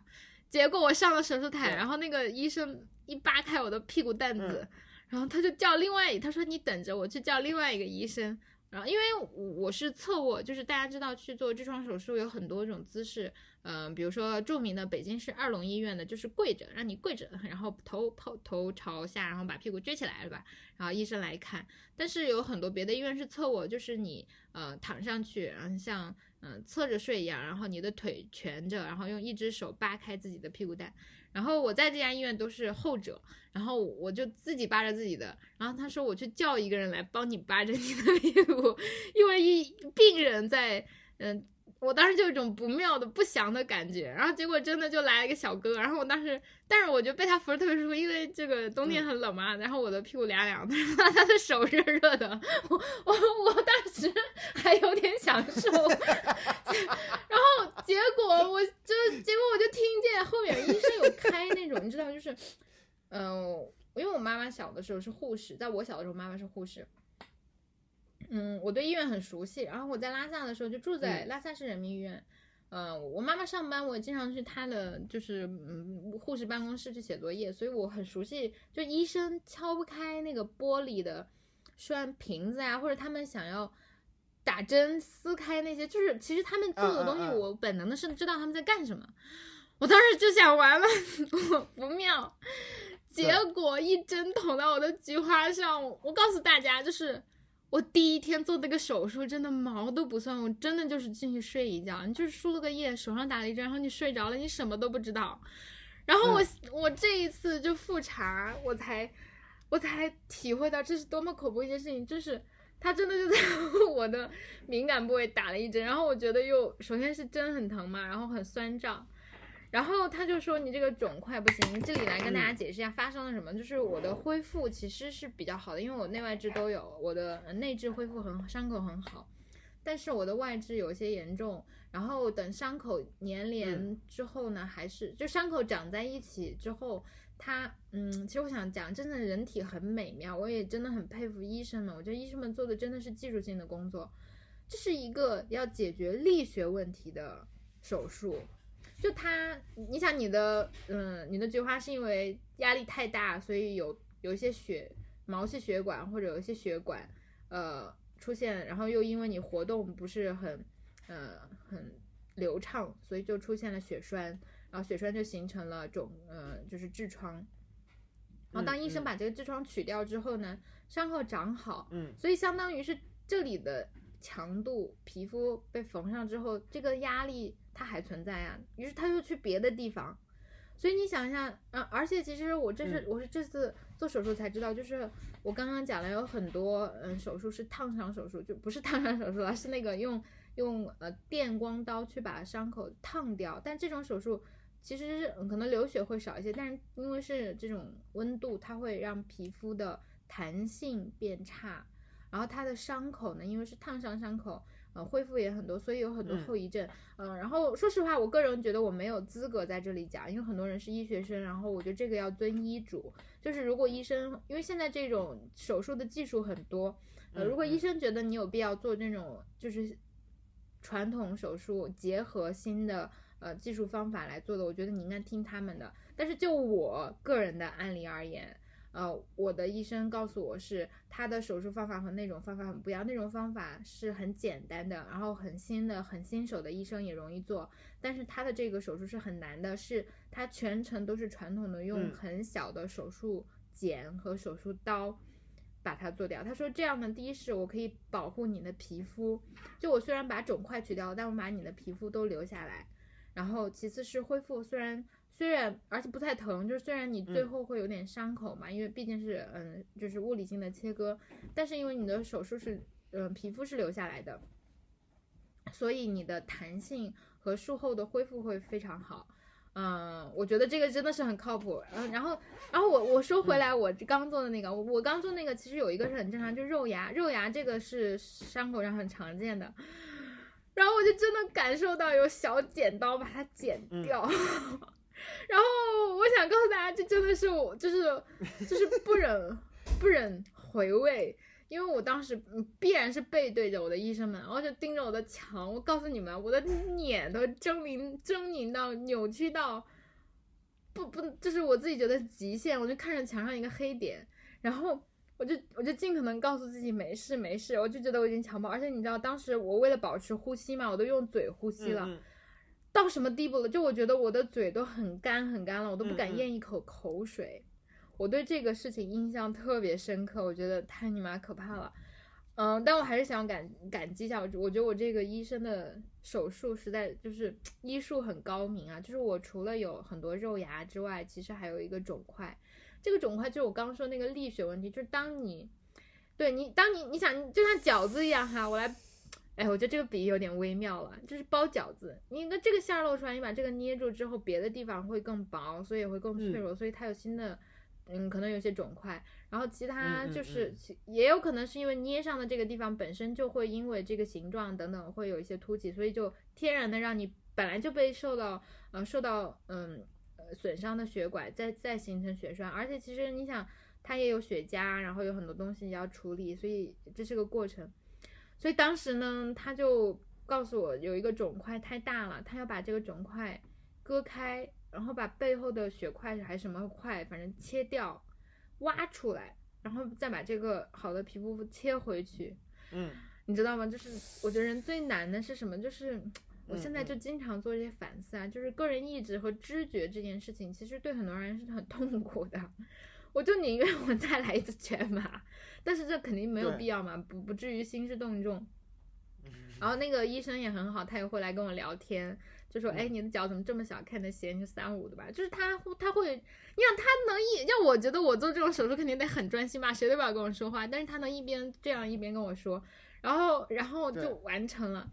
结果我上了手术台，然后那个医生一扒开我的屁股蛋子，嗯然后他就叫另外，他说你等着，我去叫另外一个医生。然后因为我是侧卧，就是大家知道去做痔疮手术有很多种姿势，嗯、比如说著名的北京市二龙医院的就是跪着，让你跪着，然后头头头朝下，然后把屁股撅起来，是吧？然后医生来看。但是有很多别的医院是侧卧，就是你呃躺上去，然后像嗯、侧着睡一样，然后你的腿蜷着，然后用一只手扒开自己的屁股蛋。然后我在这家医院都是后者，然后我就自己扒着自己的，然后他说我去叫一个人来帮你扒着你的 屁股，因为一病人在，嗯，我当时就有一种不妙的不祥的感觉，然后结果真的就来了一个小哥，然后我当时，但是我觉得被他扶着特别舒服，因为这个冬天很冷嘛，然后我的屁股凉凉的，然 后他的手热热的，我我我当时 还有点享受，然后结果我就结果我就听见后面医生有开那种，你知道就是，嗯、因为我妈妈小的时候是护士，在我小的时候妈妈是护士。嗯，我对医院很熟悉。然后我在拉萨的时候就住在嗯拉萨市人民医院。嗯、我妈妈上班，我也经常去她的就是嗯护士办公室去写作业，所以我很熟悉。就医生敲不开那个玻璃的栓瓶子啊，或者他们想要打针撕开那些，就是其实他们做的东西，我本能的是知道他们在干什么。我当时就想完了，不妙。结果一针捅到我的菊花上，我告诉大家，就是我第一天做那个手术，真的毛都不算，我真的就是进去睡一觉，你就是输了个液，手上打了一针，然后你睡着了，你什么都不知道。然后我、我这一次就复查，我才我才体会到这是多么恐怖一件事情，就是他真的就在 我的敏感部位打了一针，然后我觉得又首先是针很疼嘛，然后很酸胀。然后他就说你这个肿块不行，这里来跟大家解释一下发生了什么。就是我的恢复其实是比较好的，因为我内外痔都有，我的呃内痔恢复很伤口很好，但是我的外痔有些严重。然后等伤口粘连之后呢，还是就伤口长在一起之后，它嗯，其实我想讲，真的人体很美妙，我也真的很佩服医生们。我觉得医生们做的真的是技术性的工作，这是一个要解决力学问题的手术。就它，你想你的，嗯，你的菊花是因为压力太大，所以有有一些血毛细血管或者有一些血管，呃，出现，然后又因为你活动不是很，呃，很流畅，所以就出现了血栓。然后血栓就形成了肿，呃，就是痔疮。然后当医生嗯把这个痔疮取掉之后呢，伤口长好，嗯所以相当于是这里的强度，皮肤被缝上之后，这个压力它还存在啊，于是他又去别的地方。所以你想一下，嗯、而且其实我这是、嗯。我是这次做手术才知道，就是我刚刚讲了有很多嗯手术是烫伤手术，就不是烫伤手术了，是那个用用呃电光刀去把伤口烫掉，但这种手术其实可能流血会少一些，但是因为是这种温度，它会让皮肤的弹性变差，然后它的伤口呢，因为是烫伤伤口，呃，恢复也很多，所以有很多嗯后遗症。嗯、然后说实话，我个人觉得我没有资格在这里讲，因为很多人是医学生，然后我觉得这个要遵医嘱，就是如果医生，因为现在这种手术的技术很多，呃，嗯如果医嗯生觉得你有必要做这种就是传统手术结合新的呃技术方法来做的，我觉得你应该听他们的。但是就我个人的案例而言，呃，我的医生告诉我是他的手术方法和那种方法很不一样，那种方法是很简单的，然后很新的、很新手的医生也容易做，但是他的这个手术是很难的，是他全程都是传统的用嗯很小的手术剪和手术刀。把它做掉。他说这样呢，第一是我可以保护你的皮肤，就我虽然把肿块取掉了，但我把你的皮肤都留下来。然后其次是恢复，虽然虽然而且不太疼，就是虽然你最嗯后会有点伤口嘛，因为毕竟是嗯就是物理性的切割，但是因为你的手术是嗯皮肤是留下来的，所以你的弹性和术后的恢复会非常好。嗯，我觉得这个真的是很靠谱。嗯，然后，然后我我说回来，我刚做的那个，我我刚做那个，其实有一个是很正常，就肉芽，肉芽这个是伤口上很常见的。然后我就真的感受到有小剪刀把它剪掉，然后我想告诉大家，这真的是我就是就是不忍不忍回味。因为我当时必然是背对着我的医生们，然后就盯着我的墙。我告诉你们，我的脸都狰狞狰狞到扭曲到不不，就是我自己觉得极限。我就看着墙上一个黑点，然后我就我就尽可能告诉自己没事没事。我就觉得我已经强暴，而且你知道，当时我为了保持呼吸嘛，我都用嘴呼吸了。到什么地步了？就我觉得我的嘴都很干很干了，我都不敢咽一口口水。我对这个事情印象特别深刻，我觉得太你妈可怕了。嗯，但我还是想感感激一下，我我觉得我这个医生的手术实在就是 医术很高明啊。就是我除了有很多肉芽之外，其实还有一个肿块。这个肿块就是我刚刚说那个力学问题，就是当你对你当你你想就像饺子一样哈，我来哎，我觉得这个比喻有点微妙了，就是包饺子，你的这个馅儿露出来，你把这个捏住之后，别的地方会更薄，所以也会更脆弱，所以它有新的，嗯，可能有些肿块，然后其他就是。也有可能是因为捏上的这个地方本身就会因为这个形状等等会有一些凸起，所以就天然的让你本来就被受到呃受到嗯呃损伤的血管再再形成血栓，而且其实你想它也有血痂，然后有很多东西要处理，所以这是个过程。所以当时呢，他就告诉我有一个肿块太大了，他要把这个肿块割开，然后把背后的血块还是什么块，反正切掉，挖出来，然后再把这个好的皮肤切回去。嗯你知道吗？就是我觉得人最难的是什么？就是我现在嗯就经常做这些反思啊，就是个人意志和知觉这件事情，其实对很多人是很痛苦的。我就宁愿我再来一次全麻，但是这肯定没有必要嘛，不不至于兴师动众。嗯然后那个医生也很好，他也会来跟我聊天，就说：“嗯哎，你的脚怎么这么小？看你的鞋，你是三五的吧？”就是他他会，你想他能一，要我觉得我做这种手术肯定得很专心吧，谁都不要跟我说话，但是他能一边这样一边跟我说，然后然后就完成了，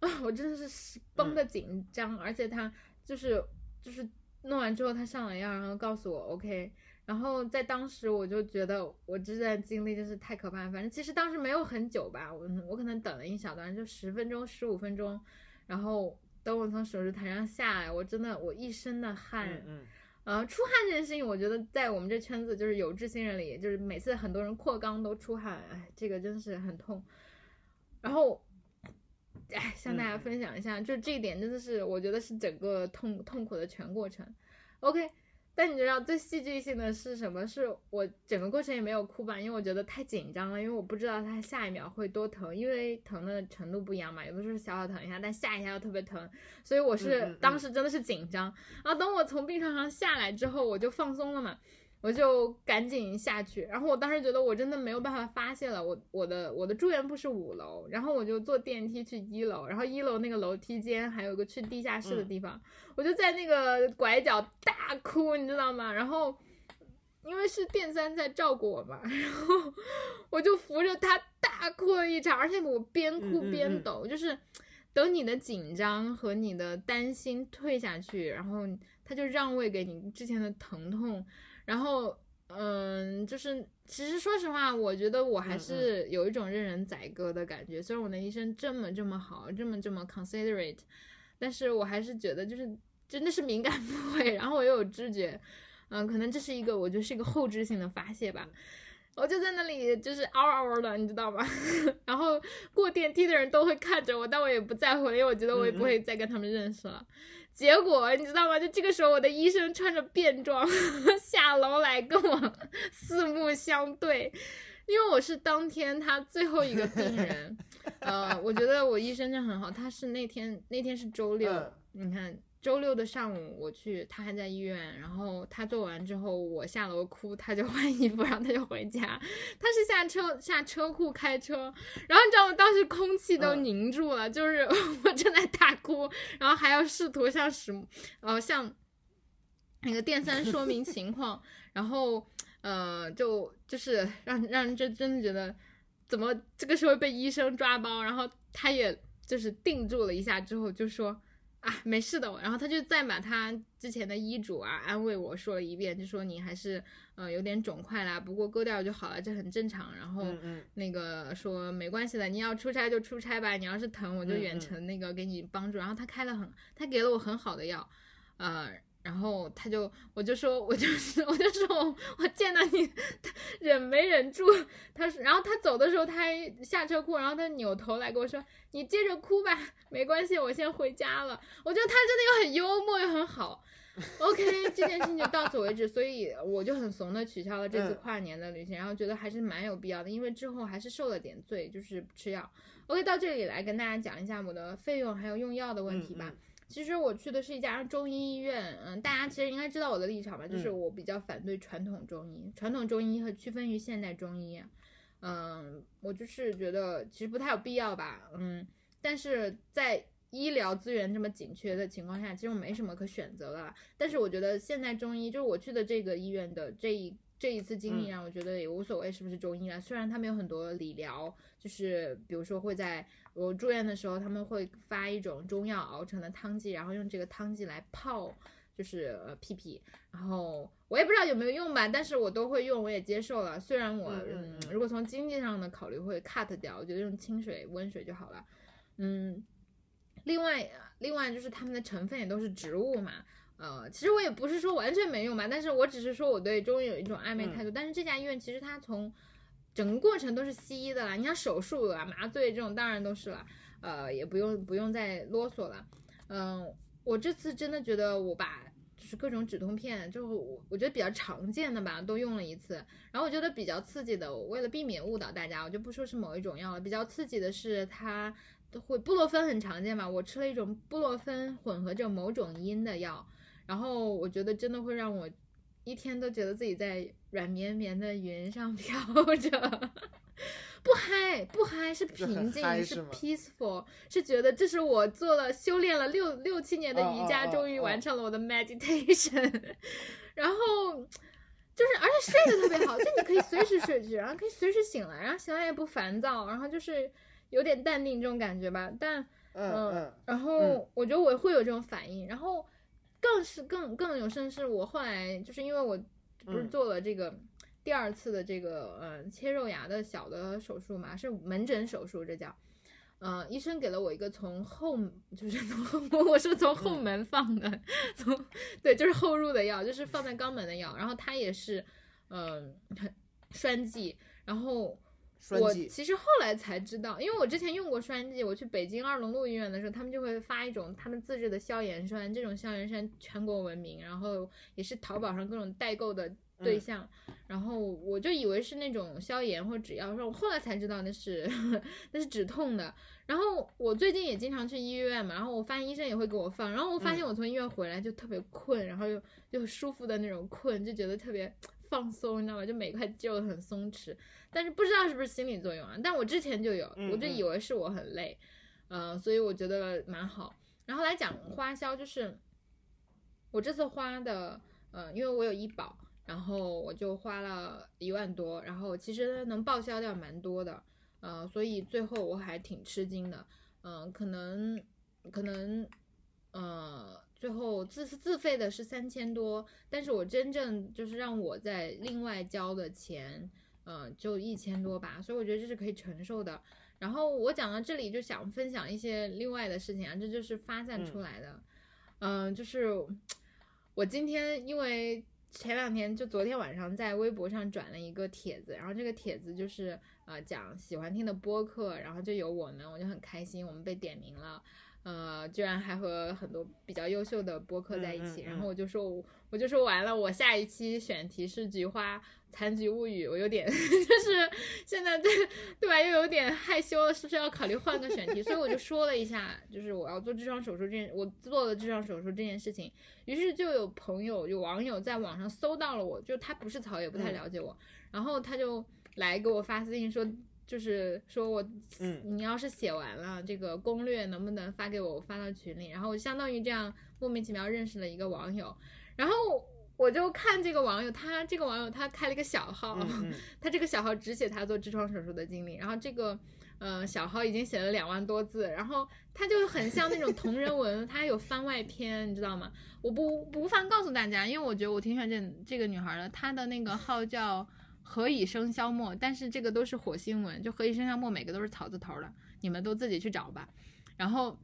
啊，我真的是绷的紧张，而且他就是就是弄完之后他上了药，然后告诉我 OK。然后在当时我就觉得我这段经历真是太可怕了。反正其实当时没有很久吧，我我可能等了一小段，就十分钟、十五分钟。然后等我从手术台上下来，我真的我一身的汗。嗯嗯呃，出汗这件事情，我觉得在我们这圈子就是有志新人里，就是每次很多人扩肛都出汗，哎，这个真是很痛。然后，哎，向大家嗯分享一下，就这一点真的是我觉得是整个痛痛苦的全过程。OK，但你知道最戏剧性的是什么？是我整个过程也没有哭吧，因为我觉得太紧张了，因为我不知道它下一秒会多疼，因为疼的程度不一样嘛，有的时候小小疼一下，但下一下又特别疼，所以我嗯是嗯当时真的是紧张。然后等我从病床上下来之后，我就放松了嘛。我就赶紧下去，然后我当时觉得我真的没有办法发泄了，我我的我的住院部是五楼，然后我就坐电梯去一楼，然后一楼那个楼梯间还有个去地下室的地方，我就在那个拐角大哭，你知道吗？然后因为是电三在照顾我嘛，然后我就扶着他大哭了一场，而且我边哭嗯嗯嗯边抖，就是等你的紧张和你的担心退下去，然后他就让位给你之前的疼痛。然后，嗯，就是其实说实话，我觉得我还嗯是有一种任人宰割的感觉。虽然我的医生这么这么好，这么这么 considerate，但是我还是觉得就是真的是敏感部位，然后我又有知觉，嗯，可能这是一个我觉得是一个后置性的发泄吧。我就在那里就是嗷嗷的，你知道吗？然后过电梯的人都会看着我，但我也不在乎，因为我觉得我也不会再跟他们认识了。结果你知道吗？就这个时候，我的医生穿着便装 下楼来跟我 四目相对，因为我是当天他最后一个病人。呃，我觉得我医生真的很好，他是那天那天是周六，嗯你看周六的上午我去，他还在医院，然后他做完之后我下楼哭，他就 换衣服，然后他就回家。他是下车下车库开车，然后你知道吗？当时空气都嗯凝住了，就是 我正在大哭，然后还要试图向史呃向那个电三说明情况，然后呃就就是让让人真真的觉得怎么这个时候被医生抓包，然后他也就是定住了一下之后就说。啊，没事的。然后他就再把他之前的医嘱啊安慰我说了一遍，就说你还是呃有点肿块啦，不过割掉就好了，这很正常。然后那个说没关系的，你要出差就出差吧，你要是疼我就远程那个给你帮助。然后他开了很，他给了我很好的药，呃，然后他就我就说我就是我就说我我见到你忍没忍住，他说，然后他走的时候他还下车哭，然后他扭头来跟我说你接着哭吧，没关系，我先回家了。我觉得他真的又很幽默又很好。OK，这件事情就到此为止，所以我就很怂的取消了这次嗯跨年的旅行，然后觉得还是蛮有必要的，因为之后还是受了点罪，就是吃药。OK，到这里来跟大家讲一下我的费用还有用药的问题吧。嗯其实我去的是一家中医医院，嗯，大家其实应该知道我的立场吧，就是嗯我比较反对传统中医，传统中医和区分于现代中医，嗯，我就是觉得其实不太有必要吧，嗯，但是在医疗资源这么紧缺的情况下，其实我没什么可选择了。但是我觉得现在中医，就是我去的这个医院的这一这一次经历，嗯让我觉得也无所谓是不是中医了。虽然他们有很多理疗，就是比如说会在我住院的时候，他们会发一种中药熬成的汤剂，然后用这个汤剂来泡。就是呃屁屁，然后我也不知道有没有用吧，但是我都会用，我也接受了。虽然我嗯如果从经济上的考虑会 cut 掉，我觉得用清水温水就好了。嗯，另外另外就是它们的成分也都是植物嘛，呃，其实我也不是说完全没用吧，但是我只是说我对中医有一种暧昧态度。但是这家医院其实它从整个过程都是西医的啦，你像手术啊、麻醉这种当然都是了，呃，也不用不用再啰嗦了。嗯、我这次真的觉得我把就是各种止痛片，就是我我觉得比较常见的吧，都用了一次。然后我觉得比较刺激的，我为了避免误导大家，我就不说是某一种药了。比较刺激的是它都会布洛芬很常见嘛，我吃了一种布洛芬混合着某种因的药，然后我觉得真的会让我一天都觉得自己在软绵绵的云上飘着。不嗨不嗨，是平静，是是 peaceful，是觉得这是我做了修炼了六六七年的瑜伽，终于哦。完成了我的 meditation，然后就是而且睡得特别好，就你可以随时睡去，然后可以随时醒来，然后醒来也不烦躁，然后就是有点淡定这种感觉吧。但嗯嗯嗯然后我觉得我会有这种反应，然后更是更更有甚是，我后来就是因为我不是嗯做了这个第二次的这个呃切肉芽的小的手术嘛，是门诊手术，这叫。呃，医生给了我一个从后，就是从后，我是从后嗯门放的，从对，就是后入的药，就是放在肛门的药，然后它也是，嗯、很栓剂，然后我其实后来才知道，因为我之前用过栓剂，我去北京二龙路医院的时候，他们就会发一种他们自制的消炎栓，这种消炎栓全国闻名，然后也是淘宝上各种代购的对嗯。象，然后我就以为是那种消炎或止药霜，我后来才知道那是 那是止痛的。然后我最近也经常去医院嘛，然后我发现医生也会给我放，然后我发现嗯。我从医院回来就特别困，然后又又舒服的那种困，就觉得特别放松，你知道吗？就每块肌肉都很松弛。但是不知道是不是心理作用啊？但我之前就有，嗯我就以为是我很累，呃，所以我觉得蛮好。然后来讲花销，就是我这次花的，呃，因为我有医保，然后我就花了一万多，然后其实能报销掉蛮多的，呃，所以最后我还挺吃惊的，嗯、可能可能，呃，最后自自费的是三千多，但是我真正就是让我在另外交的钱，呃，就一千多吧，所以我觉得这是可以承受的。然后我讲到这里就想分享一些另外的事情啊，这就是发散出来的，嗯、就是我今天因为前两天就昨天晚上在微博上转了一个帖子，然后这个帖子就是呃讲喜欢听的播客，然后就有我们，我就很开心，我们被点名了。呃，居然还和很多比较优秀的播客在一起，嗯嗯嗯然后我就说我，我就说完了，我下一期选题是菊花残菊物语，我有点 就是现在对对吧，又有点害羞了，是不是要考虑换个选题？所以我就说了一下，就是我要做痔疮手术这件，我做了痔疮手术这件事情，于是就有朋友有网友在网上搜到了我，就他不是草也不太嗯了解我，然后他就来给我发私信说。就是说我，嗯你要是写完了这个攻略，能不能发给我？我发到群里，然后我相当于这样莫名其妙认识了一个网友，然后我就看这个网友，他这个网友他开了一个小号，嗯嗯 他这个小号只写他做痔疮手术的经历，然后这个呃小号已经写了两万多字，然后他就很像那种同人文，他有番外篇，你知道吗？我不不妨告诉大家，因为我觉得我挺喜欢这这个女孩的，她的那个号叫何以笙箫默，但是这个都是火星文，就何以笙箫默每个都是草字头的，你们都自己去找吧。然后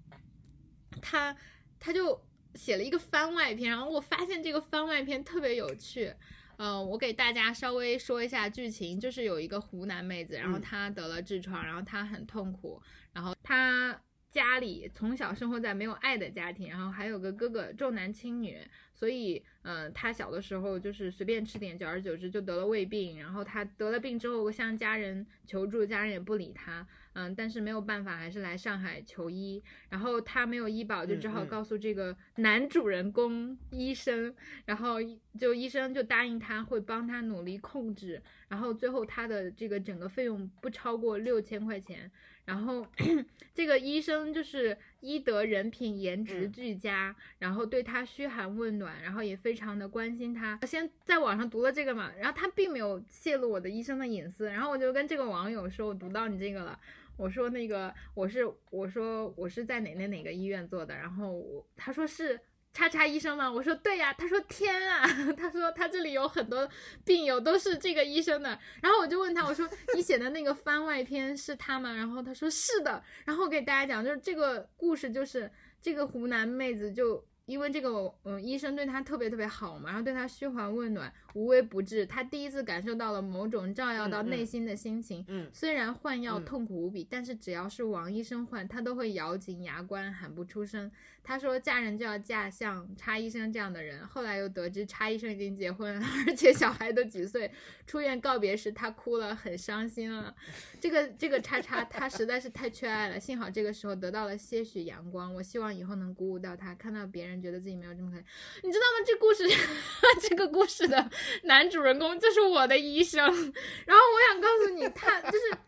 他他就写了一个番外篇，然后我发现这个番外篇特别有趣。呃，我给大家稍微说一下剧情，就是有一个湖南妹子，然后嗯她得了痔疮，然后她很痛苦，然后她家里从小生活在没有爱的家庭，然后还有个哥哥重男轻女，所以，呃，他小的时候就是随便吃点，久而久之就得了胃病，然后他得了病之后向家人求助，家人也不理他，嗯，但是没有办法，还是来上海求医，然后他没有医保，就只好告诉这个男主人公医生，然后就医生就答应他会帮他努力控制，然后最后他的这个整个费用不超过六千块钱，然后 这个医生就是医德人品颜值嗯。俱佳，然后对他嘘寒问暖，然后也非常的关心他。先在网上读了这个嘛，然后他并没有泄露我的医生的隐私，然后我就跟这个网友说，我读到你这个了。我说那个我是我说我是在哪哪哪个医院做的，然后我他说是叉叉医生吗？我说对呀、他说天啊，他说他这里有很多病友都是这个医生的，然后我就问他，我说你写的那个番外篇是他吗？然后他说是的，然后我给大家讲，就是这个故事就是这个湖南妹子就。因为这个，嗯，医生对他特别特别好嘛，然后对他嘘寒问暖，无微不至。他第一次感受到了某种照耀到内心的心情。嗯虽然换药嗯痛苦无比，但是只要是王医生换，他都会咬紧牙关喊不出声。她说嫁人就要嫁像叉医生这样的人。后来又得知叉医生已经结婚了，而且小孩都几岁。出院告别时，她哭了，很伤心了。这个这个叉叉，她实在是太缺爱了。幸好这个时候得到了些许阳光。我希望以后能鼓舞到她，看到别人觉得自己没有这么可怜。你知道吗？这故事，这个故事的男主人公就是我的医生。然后我想告诉你，他就是。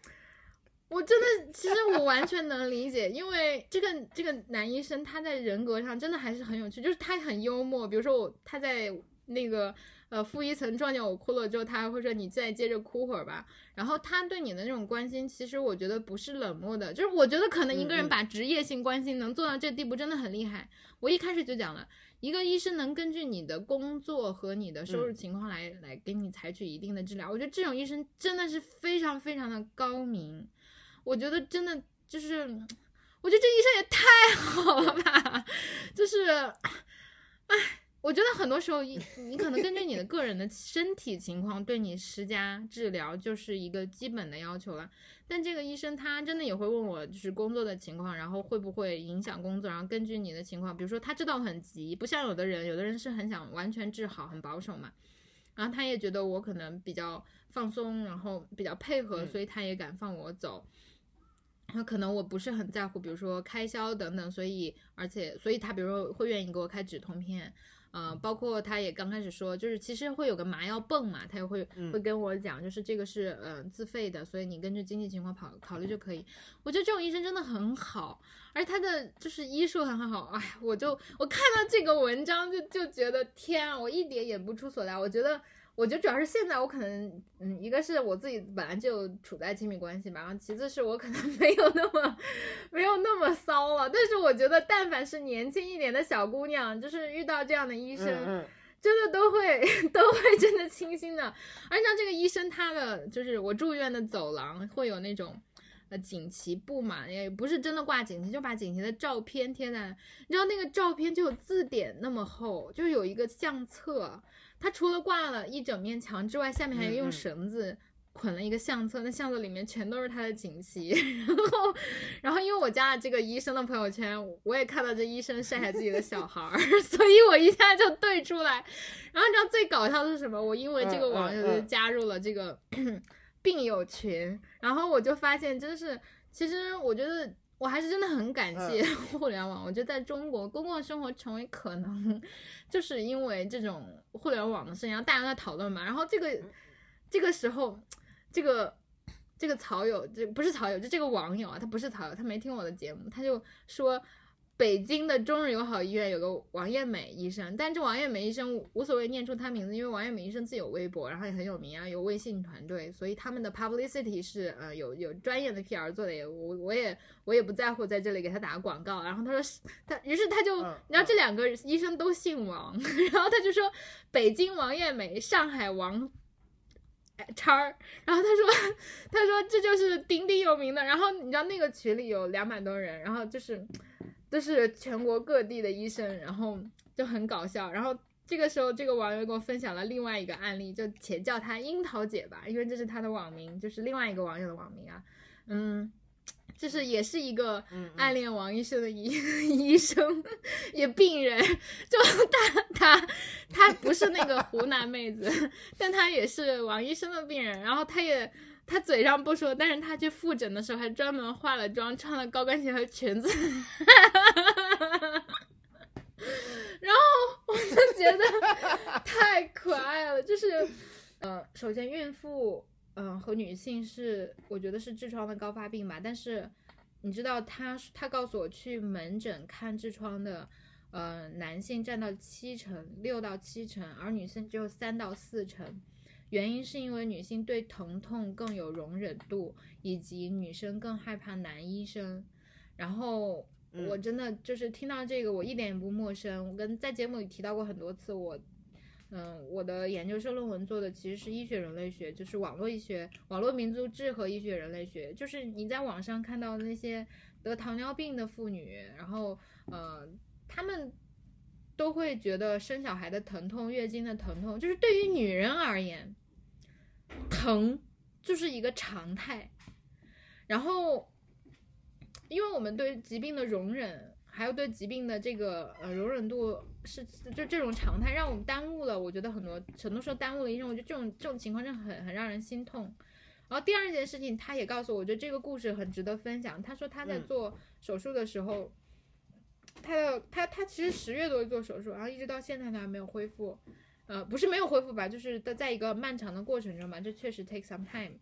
我真的，其实我完全能理解，因为这个这个男医生他在人格上真的还是很有趣，就是他很幽默。比如说我他在那个呃负一层撞见我哭了之后，他还会说你再接着哭会儿吧。然后他对你的那种关心，其实我觉得不是冷漠的，就是我觉得可能一个人把职业性关心能做到这地步，真的很厉害。我一开始就讲了，一个医生能根据你的工作和你的收入嗯情况来、来给你采取一定的治疗。我觉得这种医生真的是非常非常的高明。我觉得真的就是，我觉得这医生也太好了吧，就是，哎，我觉得很多时候，你你可能根据你的个人的身体情况，对你施加治疗就是一个基本的要求了。但这个医生他真的也会问我，就是工作的情况，然后会不会影响工作，然后根据你的情况，比如说他知道很急，不像有的人，有的人是很想完全治好，很保守嘛。然后他也觉得我可能比较放松，然后比较配合，嗯所以他也敢放我走。然后可能我不是很在乎，比如说开销等等，所以而且所以他比如说会愿意给我开止痛片，呃，包括他也刚开始说，就是其实会有个麻药泵嘛，他也会嗯会跟我讲，就是这个是呃自费的，所以你根据经济情况考考虑就可以。我觉得这种医生真的很好，而他的就是医术很好，哎，我就我看到这个文章就就觉得天啊，我一点也不出所料，我觉得。我觉得主要是现在我可能，嗯，一个是我自己本来就处在亲密关系吧，然后其次是我可能 没有那么没有那么骚了，但是我觉得但凡是年轻一点的小姑娘，就是遇到这样的医生，嗯嗯 真的都会 都会真的清新的。而且像这个医生，他的就是我住院的走廊会有那种呃锦旗布嘛，也不是真的挂锦旗，就把锦旗的照片贴在，你知道那个照片就有字典那么厚，就是有一个相册，它除了挂了一整面墙之外，下面还用绳子。捆了一个相册，那相册里面全都是他的锦旗，然后，然后因为我加了这个医生的朋友圈，我也看到这医生晒晒自己的小孩儿，所以我一下就对出来。然后你知道最搞笑的是什么？我因为这个网友就嗯加入了这个 病友群，然后我就发现，真是，其实我觉得我还是真的很感谢 互联网。我觉得在中国，公共生活成为可能，就是因为这种互联网的事情，然后大家都在讨论嘛。然后这个这个时候，这个。这个草友，这不是草友，就这个网友啊，他不是草友，他没听我的节目，他就说北京的中日友好医院有个王艳美医生，但这王艳美医生无无所谓念出他名字，因为王艳美医生自己有微博，然后也很有名啊，有微信团队，所以他们的 publicity 是呃有有专业的 PR 做的，也我我也我也不在乎在这里给他打广告。然后他说他，于是他就嗯你知道这两个医生都姓王，然后他就说北京王艳美，上海王。叉儿，然后他说，他说这就是鼎鼎有名的。然后你知道那个群里有两百多人，然后就是都是全国各地的医生，然后就很搞笑。然后这个时候，这个网友给我分享了另外一个案例，就且叫她樱桃姐吧，因为这是她的网名，就是另外一个网友的网名啊。嗯，就是也是一个暗恋王医生的医 医生，也病人，就她她她不是那个湖南妹子，但她也是王医生的病人，然后她也。他嘴上不说，但是他去复诊的时候还专门化了妆，穿了高跟鞋和裙子，然后我就觉得太可爱了。就是，呃，首先孕妇，嗯、和女性是我觉得是痔疮的高发病吧，但是你知道他他告诉我去门诊看痔疮的，呃，男性占到七成，六到七成，而女性只有三到四成。原因是因为女性对疼痛更有容忍度，以及女生更害怕男医生。然后嗯我真的就是听到这个，我一点也不陌生。我跟在节目里提到过很多次，我，嗯，我的研究生论文做的其实是医学人类学，就是网络医学、网络民族志和医学人类学。就是你在网上看到那些得糖尿病的妇女，然后呃，她们都会觉得生小孩的疼痛、月经的疼痛，就是对于女人而言，疼就是一个常态。然后，因为我们对疾病的容忍，还有对疾病的这个呃容忍度是就这种常态，让我们耽误了。我觉得很多很多时候耽误了医生，我觉得这种这种情况真的很很让人心痛。然后第二件事情，他也告诉我，我觉得这个故事很值得分享。他说他在嗯做手术的时候，他的他他其实十月多做手术，然后一直到现在都还没有恢复。呃，不是没有恢复吧，就是在在一个漫长的过程中吧，这确实 take some time。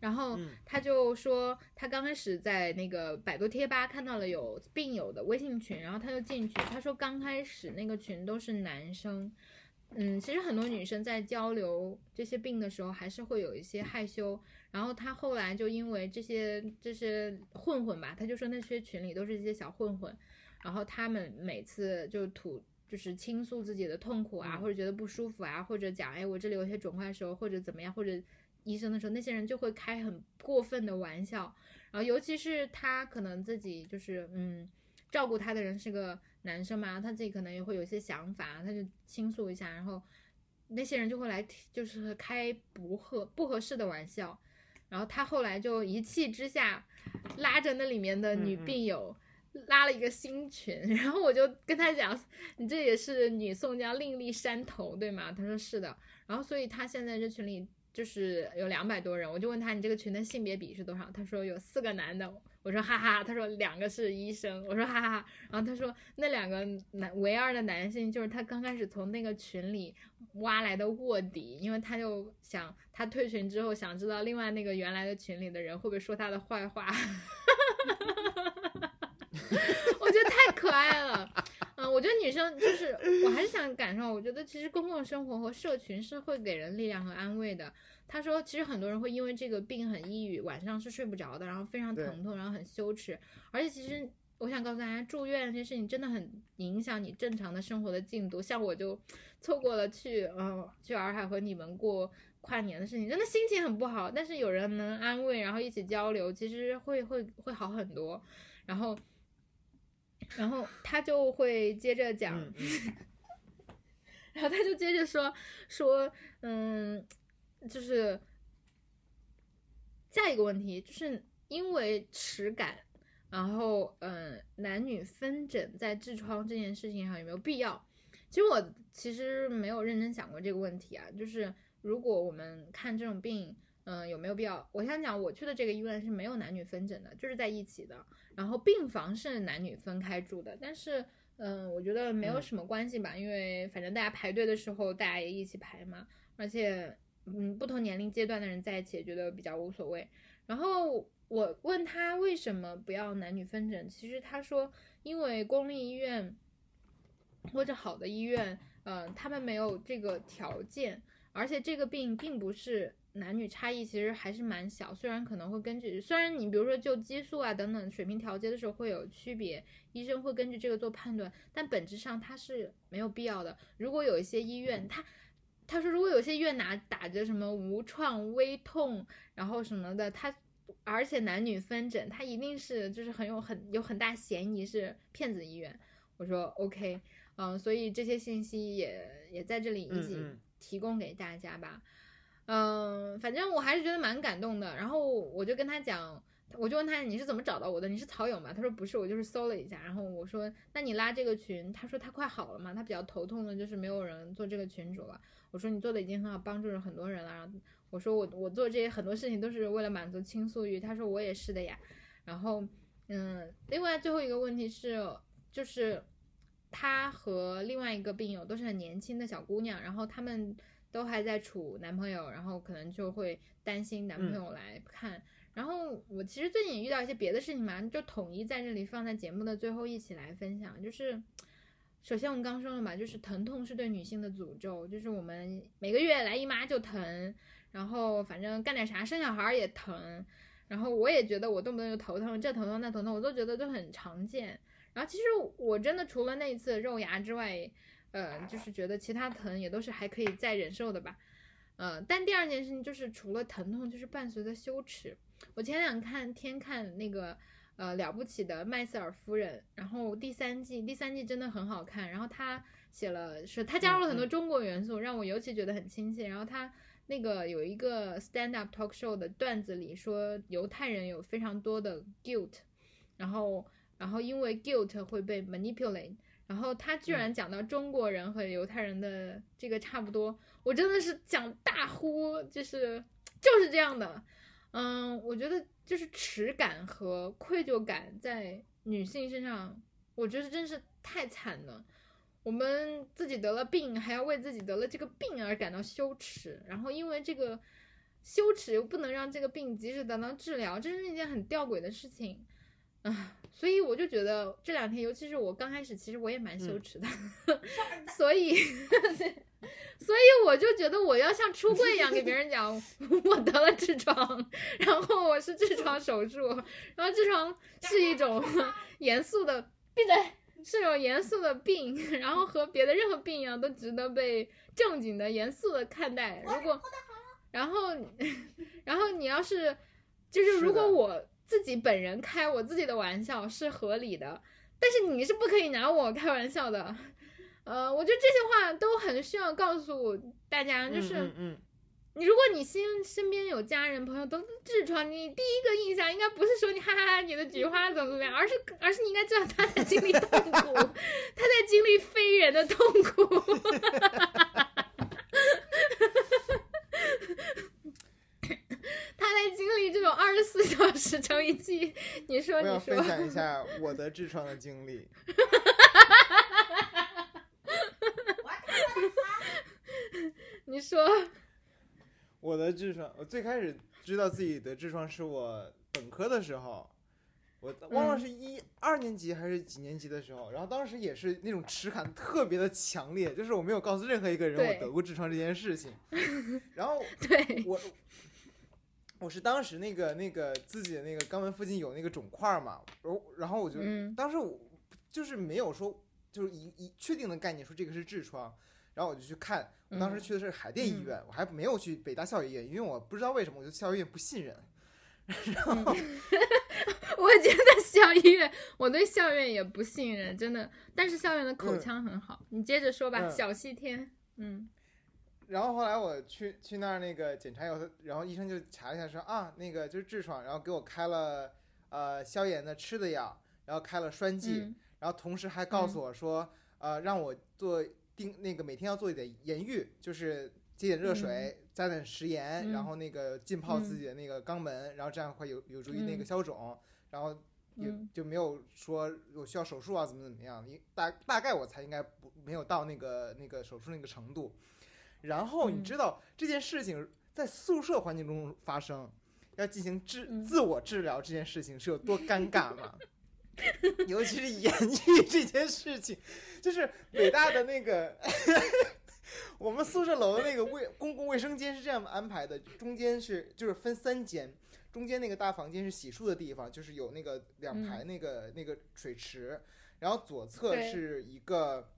然后嗯他就说，他刚开始在那个百度贴吧看到了有病友的微信群，然后他就进去。他说刚开始那个群都是男生，嗯，其实很多女生在交流这些病的时候还是会有一些害羞。然后他后来就因为这些这些混混吧，他就说那些群里都是一些小混混，然后他们每次就吐。就是倾诉自己的痛苦啊，嗯或者觉得不舒服啊，或者讲哎我这里有些肿块的时候，或者怎么样，或者医生的时候，那些人就会开很过分的玩笑，然后尤其是他可能自己就是嗯照顾他的人是个男生嘛，他自己可能也会有一些想法，他就倾诉一下，然后那些人就会来就是开不合不合适的玩笑，然后他后来就一气之下拉着那里面的女病友。拉了一个新群，然后我就跟他讲，你这也是女宋江另立山头，对吗？他说是的，然后所以他现在这群里就是有两百多人，我就问他你这个群的性别比是多少？他说有四个男的，我说哈哈，他说两个是医生，我说哈哈哈，然后他说那两个男唯二的男性就是他刚开始从那个群里挖来的卧底，因为他就想他退群之后想知道另外那个原来的群里的人会不会说他的坏话。哈哈哈哈哈 我觉得太可爱了，嗯，我觉得女生就是，我还是想感受，我觉得其实公共生活和社群是会给人力量和安慰的。他说，其实很多人会因为这个病很抑郁，晚上是睡不着的，然后非常疼痛，然后很羞耻。而且其实我想告诉大家，住院这件事情真的很影响你正常的生活的进度。像我就错过了去，嗯、去洱海和你们过跨年的事情，真的心情很不好。但是有人能安慰，然后一起交流，其实会会会好很多。然后，然后他就会接着讲，嗯嗯 然后他就接着说说，嗯，就是下一个问题，就是因为耻感，然后嗯，男女分诊在痔疮这件事情上有没有必要？其实我其实没有认真想过这个问题啊，就是如果我们看这种病，嗯，有没有必要？我想讲，我去的这个医院是没有男女分诊的，就是在一起的，然后病房是男女分开住的，但是。嗯，我觉得没有嗯什么关系吧，因为反正大家排队的时候，大家也一起排嘛，而且，嗯，不同年龄阶段的人在一起也觉得比较无所谓。然后我问他为什么不要男女分诊，其实他说，因为公立医院或者好的医院，呃，他们没有这个条件，而且这个病并不是男女差异，其实还是蛮小。虽然可能会根据，虽然你比如说就激素啊等等水平调节的时候会有区别，医生会根据这个做判断，但本质上它是没有必要的。如果有一些医院，他他说如果有些医院拿打着什么无创、微痛，然后什么的，他而且男女分诊，他一定是就是很有很有很大嫌疑是骗子医院。我说 OK，嗯，所以这些信息也也在这里一起提供给大家吧。嗯，嗯反正我还是觉得蛮感动的。然后我就跟他讲，我就问他你是怎么找到我的？你是曹勇吗？他说不是，我就是搜了一下。然后我说那你拉这个群，他说他快好了嘛，他比较头痛的就是没有人做这个群主了。我说你做的已经很好，帮助了很多人了。然后我说我我做这些很多事情都是为了满足倾诉欲。他说我也是的呀。然后嗯，另外最后一个问题是，就是他和另外一个病友都是很年轻的小姑娘，然后她们都还在处男朋友，然后可能就会担心男朋友来看。然后我其实最近也遇到一些别的事情嘛，就统一在这里放在节目的最后一起来分享。就是首先我们刚说了嘛，就是疼痛是对女性的诅咒，就是我们每个月来姨妈就疼，然后反正干点啥生小孩儿也疼，然后我也觉得我动不动就头疼，这头痛那头痛，我都觉得都很常见。然后其实我真的除了那一次肉芽之外，呃，就是觉得其他疼也都是还可以再忍受的吧。呃，但第二件事情就是除了疼痛，就是伴随着羞耻。我前两看天看那个呃了不起的麦瑟尔夫人，然后第三季第三季真的很好看，然后他写了是他加入了很多中国元素，让我尤其觉得很亲切。然后他那个有一个 stand up talk show 的段子里说犹太人有非常多的 guilt，然后然后因为 guilt 会被 manipulate。然后他居然讲到中国人和犹太人的这个差不多，我真的是讲大呼，就是就是这样的。嗯，我觉得就是耻感和愧疚感在女性身上，我觉得真是太惨了。我们自己得了病，还要为自己得了这个病而感到羞耻，然后因为这个羞耻又不能让这个病及时得到治疗，这是一件很吊诡的事情啊。所以我就觉得这两天，尤其是我刚开始，其实我也蛮羞耻的，所以，所以我就觉得我要像出柜一样给别人讲，我得了痔疮，然后我是痔疮手术，然后痔疮是一种严肃的，闭嘴，是一种严肃的病，然后和别的任何病一样，都值得被正经的、严肃的看待。如果，然后，然后你要是，就是是如果我自己本人开我自己的玩笑是合理的，但是你是不可以拿我开玩笑的。呃，我觉得这些话都很需要告诉大家，就是。嗯嗯你如果你身身边有家人朋友都痔疮，你第一个印象应该不是说你哈哈哈你的菊花怎么怎么样，而是而是你应该知道他在经历痛苦，他在经历非人的痛苦。他在经历这种二十四小时乘以七，你说我要分，享一下我的痔疮的经历。你说，我的痔疮，我最开始知道自己得痔疮是我本科的时候，我忘了是一、二年级还是几年级的时候，然后当时也是那种耻感特别的强烈，就是我没有告诉任何一个人对我得过痔疮这件事情，然后对，我我是当时那个那个自己的那个肛门附近有那个肿块儿嘛，然后然后我就、嗯。当时我就是没有说就是一一确定的概念说这个是痔疮，然后我就去看，我当时嗯。去的是海淀医院，我还没有去北大校医院，因为我不知道为什么我对校医院不信任。然后 我觉得校医院，我对校院也不信任，真的。但是校院的口嗯。腔很好，你接着说吧，嗯。小西天，嗯然后后来我去去那儿那个检查以后，然后医生就查了一下说啊那个就是痔疮，然后给我开了呃消炎的吃的药，然后开了栓剂，嗯。然后同时还告诉我说，呃，让我做定那个每天要做一点盐浴，就是接点热水，加点食盐，嗯。然后那个浸泡自己的那个肛门，然后这样会有有助于那个嗯。消肿，然后也嗯。就没有说我需要手术啊怎么怎么样，因大大概我才应该不没有到那个那个手术那个程度。然后你嗯。知道这件事情在宿舍环境中发生，要进行治嗯。自我治疗这件事情是有多尴尬吗？尤其是言语这件事情，就是北大的那个，我们宿舍楼的那个卫公共卫生间是这样安排的，中间是就是分三间，中间那个大房间是洗漱的地方，就是有那个两排那个、那个水池，然后左侧是一个，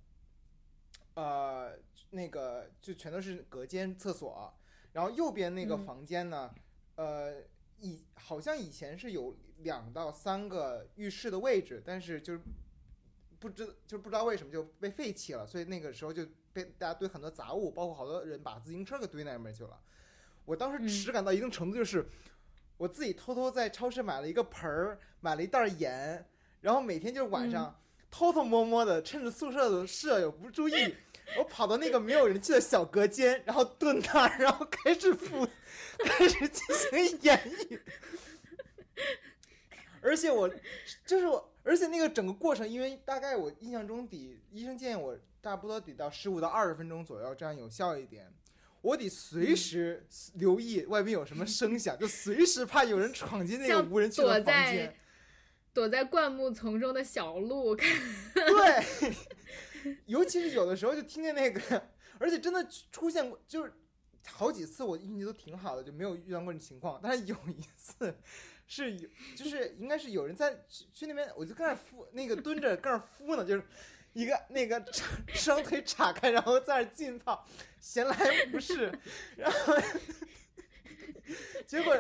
呃，那个就全都是隔间厕所，然后右边那个嗯。房间呢，呃，以好像以前是有两到三个浴室的位置，但是就是不知就是不知道为什么就被废弃了，所以那个时候就被大家堆很多杂物，包括好多人把自行车给堆那里面去了。我当时嗯。耻感到一定程度，就是我自己偷偷在超市买了一个盆儿，买了一袋盐，然后每天就是晚上偷偷摸摸的，趁着宿舍的舍友不注意，我跑到那个没有人去的小隔间，然后蹲那儿，然后开始复，开始进行演绎。而且我就是我，而且那个整个过程，因为大概我印象中得医生建议我差不多得到十五到二十分钟左右，这样有效一点。我得随时留意外面有什么声响，就随时怕有人闯进那个无人区的房躲在间。躲在灌木丛中的小鹿，看对，尤其是有的时候就听见那个，而且真的出现过，就是好几次我运气都挺好的，就没有遇到过这种情况。但是有一次是有，就是应该是有人在去去那边，我就跟那儿敷那个蹲着跟那儿敷呢，就是一个那个双腿岔开，然后在那浸泡，闲来无事，然后结果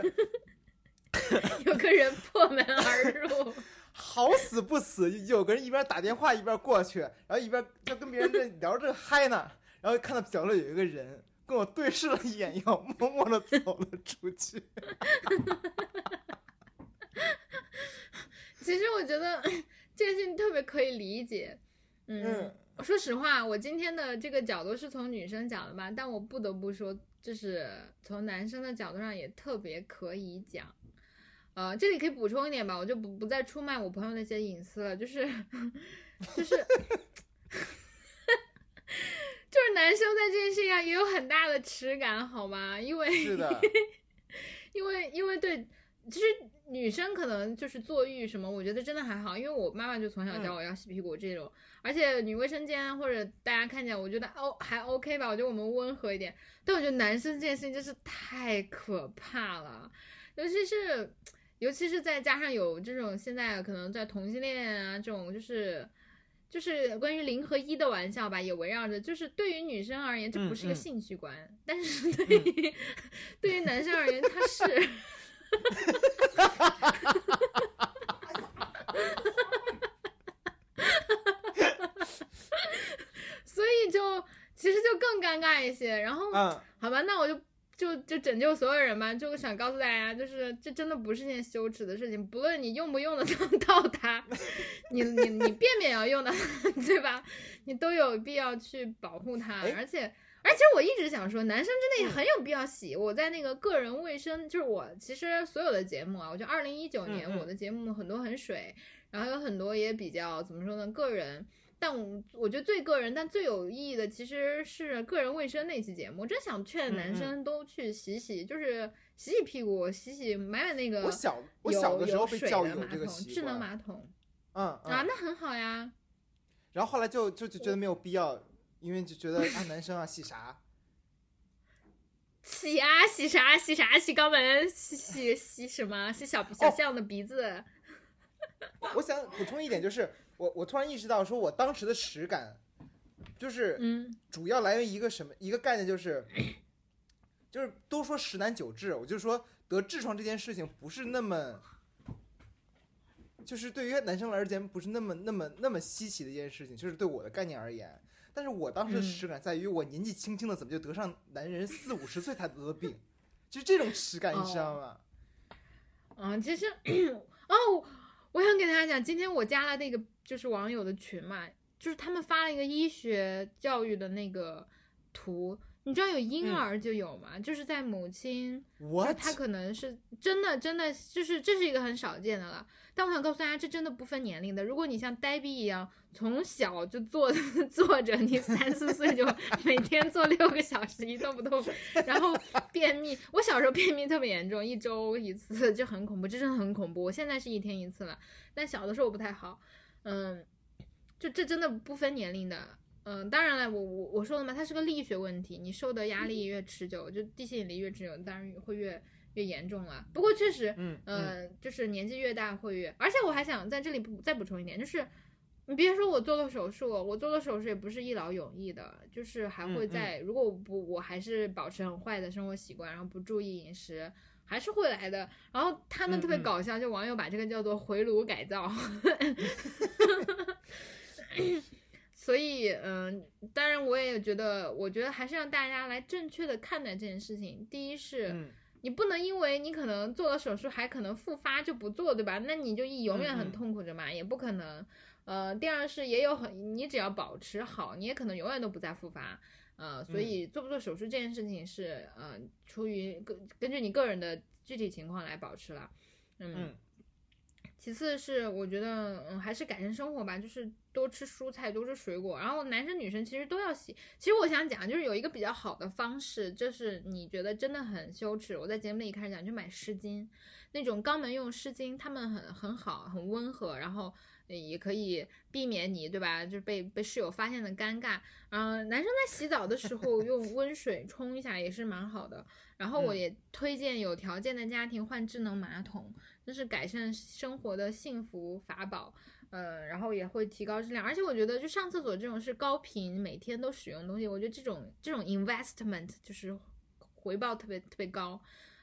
有个人破门而入，好死不死，有个人一边打电话一边过去，然后一边就跟别人这聊着嗨呢，然后看到角落有一个人跟我对视了一眼，又默默的走了出去。其实我觉得这件事情特别可以理解。嗯，说实话，我今天的这个角度是从女生讲的吧，但我不得不说，就是从男生的角度上也特别可以讲。呃，这里可以补充一点吧，我就不不再出卖我朋友那些隐私了，就是就是 就是男生在这件事情上也有很大的耻感，好吗？因为是的，因为因为对，其实女生可能就是坐浴什么，我觉得真的还好，因为我妈妈就从小教我要洗屁股这种，而且女卫生间或者大家看见，我觉得哦还 OK 吧，我觉得我们温和一点，但我觉得男生这件事情真是太可怕了，尤其是尤其是再加上有这种现在可能在同性恋啊，这种就是就是关于零和一的玩笑吧，也围绕着，就是对于女生而言，这不是一个兴趣观，但是对于对于男生而言，他是。哈哈哈，所以就其实就更尴尬一些，然后，嗯，好吧，那我就。就就拯救所有人吧，就想告诉大家，就是这真的不是件羞耻的事情，不论你用不用得到 它，你你你便便要用的，对吧？你都有必要去保护它，哎而且。而且我一直想说，男生真的也很有必要洗。我在那个个人卫生，就是我其实所有的节目啊，我觉得二零一九年我的节目很多很水，然后有很多也比较怎么说呢，个人。但我我觉得最个人，但最有意义的其实是个人卫生那期节目。我真想劝男生都去洗洗，就是洗洗屁股，洗洗买买那个我小我小的时候被教育有这个智能，马桶嗯啊，嗯，那很好呀。然后后来就就就觉得没有必要，因为就觉得啊男生啊洗啥，洗啊洗啥洗啥洗肛门洗洗洗什么洗小小象的鼻子，我想补充一点，就是我我突然意识到，说我当时的实感，就是嗯主要来源于一个什么一个概念，就是就是都说十男九痔，我就说得痔疮这件事情不是那么，就是对于男生而言不是那么那么那么稀奇的一件事情，就是对我的概念而言。但是我当时的嗯实感在于，我年纪轻轻的怎么就得上男人四五十岁才得的病，就是这种实感，你知道吗？嗯，其实 哦，我想给大家讲，今天我加了那个就是网友的群嘛，就是他们发了一个医学教育的那个图，你知道有婴嗯儿就有嘛，就是在母亲。他可能是真的，真的就是这是一个很少见的了。但我想告诉大家，这真的不分年龄的。如果你像呆逼一样从小就坐 坐着，你三四岁就 每天坐六个小时一动不动，然后便秘。我小时候便秘特别严重，一周一次就很恐怖，这真的很恐怖。我现在是一天一次了，但小的时候不太好。嗯，就这真的不分年龄的。嗯，当然了，我我我说了嘛，它是个力学问题，你受的压力越持久，就地心引力越持久，当然会越越严重了。不过确实，嗯就是年纪越大会越，而且我还想在这里补再补充一点，就是你别说我做了手术，我做了手术也不是一劳永逸的，就是还会嗯嗯在，如果我不我还是保持很坏的生活习惯，然后不注意饮食。还是会来的，然后他们特别嗯嗯搞笑，就网友把这个叫做回炉改造，所以，嗯，当然我也觉得，我觉得还是让大家来正确的看待这件事情。第一是，嗯你不能因为你可能做了手术还可能复发就不做，对吧？那你就一永远很痛苦着嘛，也不可能。呃，第二是也有很，你只要保持好，你也可能永远都不再复发。呃，所以做不做手术这件事情是，呃，出于根根据你个人的具体情况来保持了。嗯其次是我觉得，嗯，还是改善生活吧，就是多吃蔬菜，多吃水果。然后男生女生其实都要洗。其实我想讲，就是有一个比较好的方式，就是你觉得真的很羞耻，我在节目里一开始讲，就买湿巾，那种肛门用湿巾，他们很很好，很温和，然后呃也可以避免你对吧，就是被被室友发现的尴尬。嗯、男生在洗澡的时候用 温水冲一下也是蛮好的。然后我嗯也推荐有条件的家庭换智能马桶。这是改善生活的幸福法宝，呃，然后也会提高质量。而且我觉得，就上厕所这种是高频每天都使用的东西，我觉得这种这种 investment 就是回报特别特别高，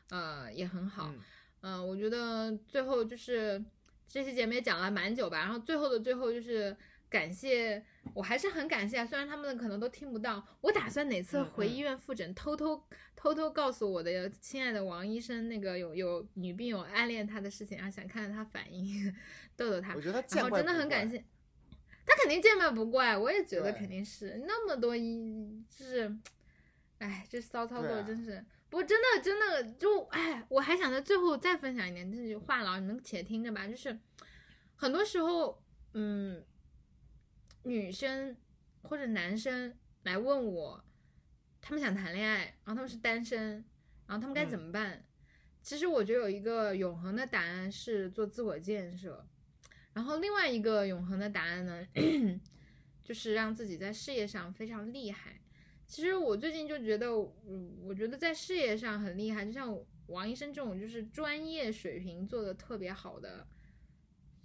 呃，也很好。嗯嗯、我觉得最后就是这期节目也讲了蛮久吧，然后最后的最后就是感谢，我还是很感谢啊，虽然他们可能都听不到，我打算哪次回医院复诊，偷偷偷偷告诉我的亲爱的王医生，那个有有女病友暗恋他的事情啊，想看看他反应，逗逗他我，觉得他然后见怪真的很感。谢。他肯定见怪不怪，我也觉得肯定是那么多医，就是，哎，这骚操作真是。不过真的真的就哎，我还想在最后再分享一点，这句话痨，你们且听着吧。就是很多时候，嗯，女生或者男生来问我，他们想谈恋爱，然后他们是单身，然后他们该怎嗯么办？其实我觉得有一个永恒的答案是做自我建设，然后另外一个永恒的答案呢，就是让自己在事业上非常厉害。其实我最近就觉得，嗯，我觉得在事业上很厉害，就像王医生这种就是专业水平做的特别好的，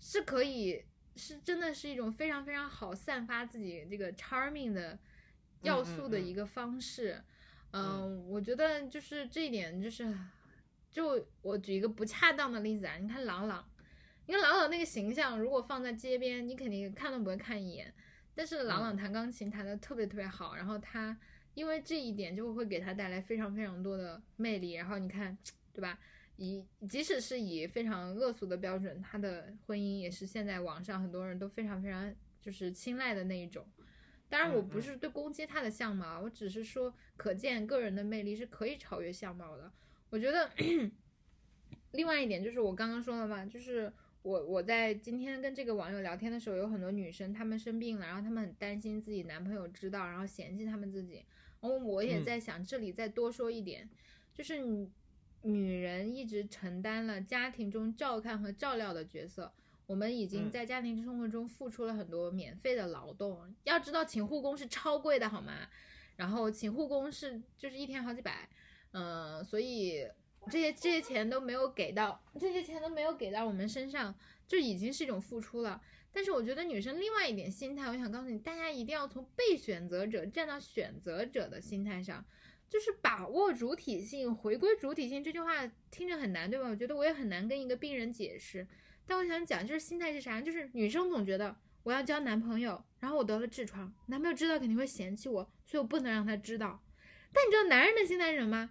是可以是真的是一种非常非常好散发自己这个 charming 的要素的一个方式。嗯嗯，我觉得就是这一点，就是就我举一个不恰当的例子啊，你看朗朗，你看朗朗那个形象，如果放在街边，你肯定看都不会看一眼。但是朗朗弹钢琴弹得特别特别好，然后他因为这一点就会给他带来非常非常多的魅力。然后你看，对吧？以即使是以非常恶俗的标准，他的婚姻也是现在网上很多人都非常非常就是青睐的那一种。当然，我不是对攻击他的相貌，我只是说，可见个人的魅力是可以超越相貌的。我觉得，另外一点就是我刚刚说了嘛，就是我我在今天跟这个网友聊天的时候，有很多女生她们生病了，然后她们很担心自己男朋友知道，然后嫌弃她们自己。然后我也在想，这里再多说一点，就是女女人一直承担了家庭中照看和照料的角色。我们已经在家庭生活中付出了很多免费的劳动，要知道请护工是超贵的，好吗？然后请护工是就是一天好几百，嗯，所以这些这些钱都没有给到，这些钱都没有给到我们身上，就已经是一种付出了。但是我觉得女生另外一点心态，我想告诉你，大家一定要从被选择者站到选择者的心态上，就是把握主体性，回归主体性。这句话听着很难，对吧？我觉得我也很难跟一个病人解释。但我想讲，就是心态是啥？就是女生总觉得我要交男朋友，然后我得了痔疮，男朋友知道肯定会嫌弃我，所以我不能让他知道。但你知道男人的心态是什么吗？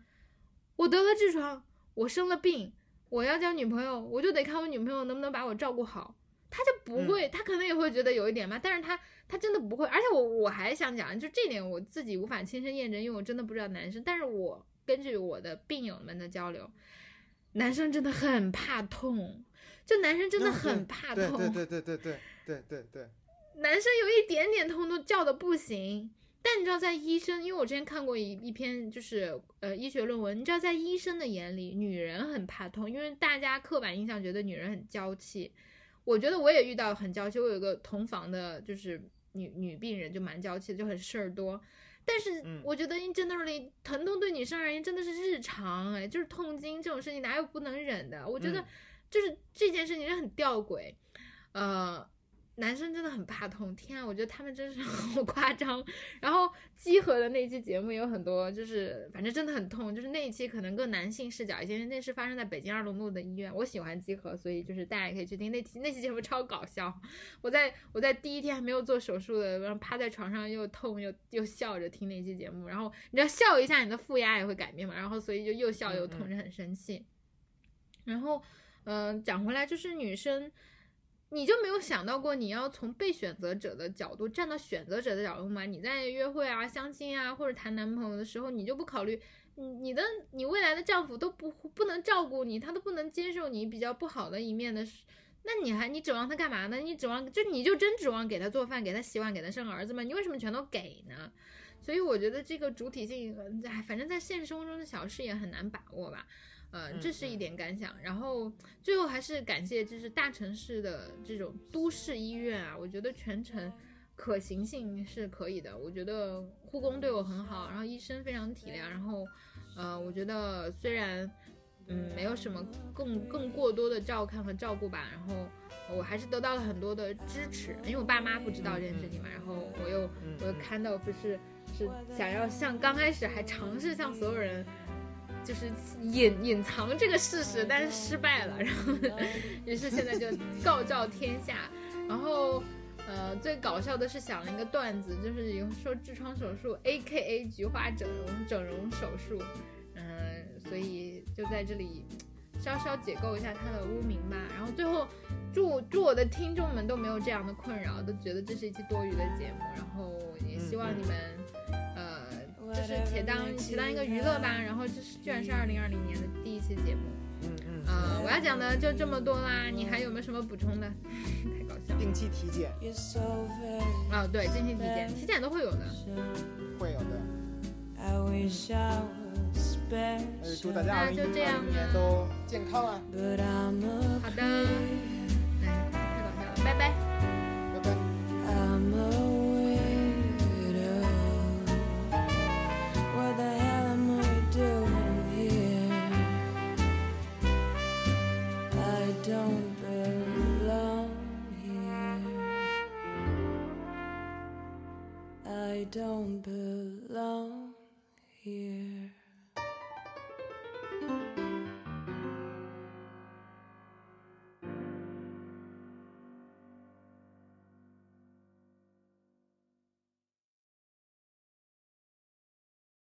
我得了痔疮，我生了病，我要交女朋友，我就得看我女朋友能不能把我照顾好。他就不会，他可能也会觉得有一点吧，但是他他真的不会。而且我我还想讲，就这点我自己无法亲身验证，因为我真的不知道男生。但是我根据我的病友们的交流，男生真的很怕痛。就男生真的很怕痛，对对 对对对对对对对。男生有一点点痛都叫的不行，但你知道，在医生，因为我之前看过一一篇就是呃医学论文，你知道，在医生的眼里，女人很怕痛，因为大家刻板印象觉得女人很娇气。我觉得我也遇到很娇气，我有个同房的，就是女女病人就蛮娇气的，就很事儿多。但是我觉得，in general 里疼痛对女生而言真的是日常，哎，就是痛经这种事情哪有不能忍的？我觉得。就是这件事情是很吊诡，呃，男生真的很怕痛，天啊，我觉得他们真是 好夸张。然后集合的那期节目有很多，就是反正真的很痛，就是那一期可能更男性视角一些，因为那是发生在北京二龙路的医院。我喜欢集合，所以就是大家也可以去听那期那期节目超搞笑。我在我在第一天还没有做手术的，然后趴在床上又痛又又笑着听那期节目，然后你知道笑一下你的负压也会改变嘛，然后所以就又笑又痛，就很生气，然后。嗯，讲回来就是女生，你就没有想到过你要从被选择者的角度站到选择者的角度吗？你在约会啊、相亲啊或者谈男朋友的时候，你就不考虑你你的你未来的丈夫都不不能照顾你，他都不能接受你比较不好的一面的，那你还你指望他干嘛呢？你指望就你就真指望给他做饭、给他洗碗、给他生儿子吗？你为什么全都给呢？所以我觉得这个主体性，哎，反正在现实生活中的小事也很难把握吧。嗯，这是一点感想。然后最后还是感谢，就是大城市的这种都市医院啊，我觉得全程可行性是可以的。我觉得护工对我很好，然后医生非常体谅。然后，呃，我觉得虽然嗯没有什么更更过多的照看和照顾吧，然后我还是得到了很多的支持，因为我爸妈不知道这件事情嘛。然后我又我又看到不是是想要像刚开始还尝试向所有人。就是隐隐藏这个事实，但是失败了，然后 于是现在就告昭天下。然后，呃，最搞笑的是想了一个段子，就是有说痔疮手术，A K A 菊花整容整容手术，嗯，所以就在这里稍稍解构一下他的污名吧。然后最后祝祝我的听众们都没有这样的困扰，都觉得这是一期多余的节目。然后也希望你们，呃。就是且当且当一个娱乐吧，然后这是居然是二零二零年的第一期节目，嗯嗯，啊，我要讲的就这么多啦，你还有没有什么补充的？太搞笑。定期体检。啊，对，定期体检，体检都会有的。会有的。那就祝大家二零二零年都健康啊！好的。哎，太搞笑了，拜拜。拜拜。don't belong here. I don't belong here.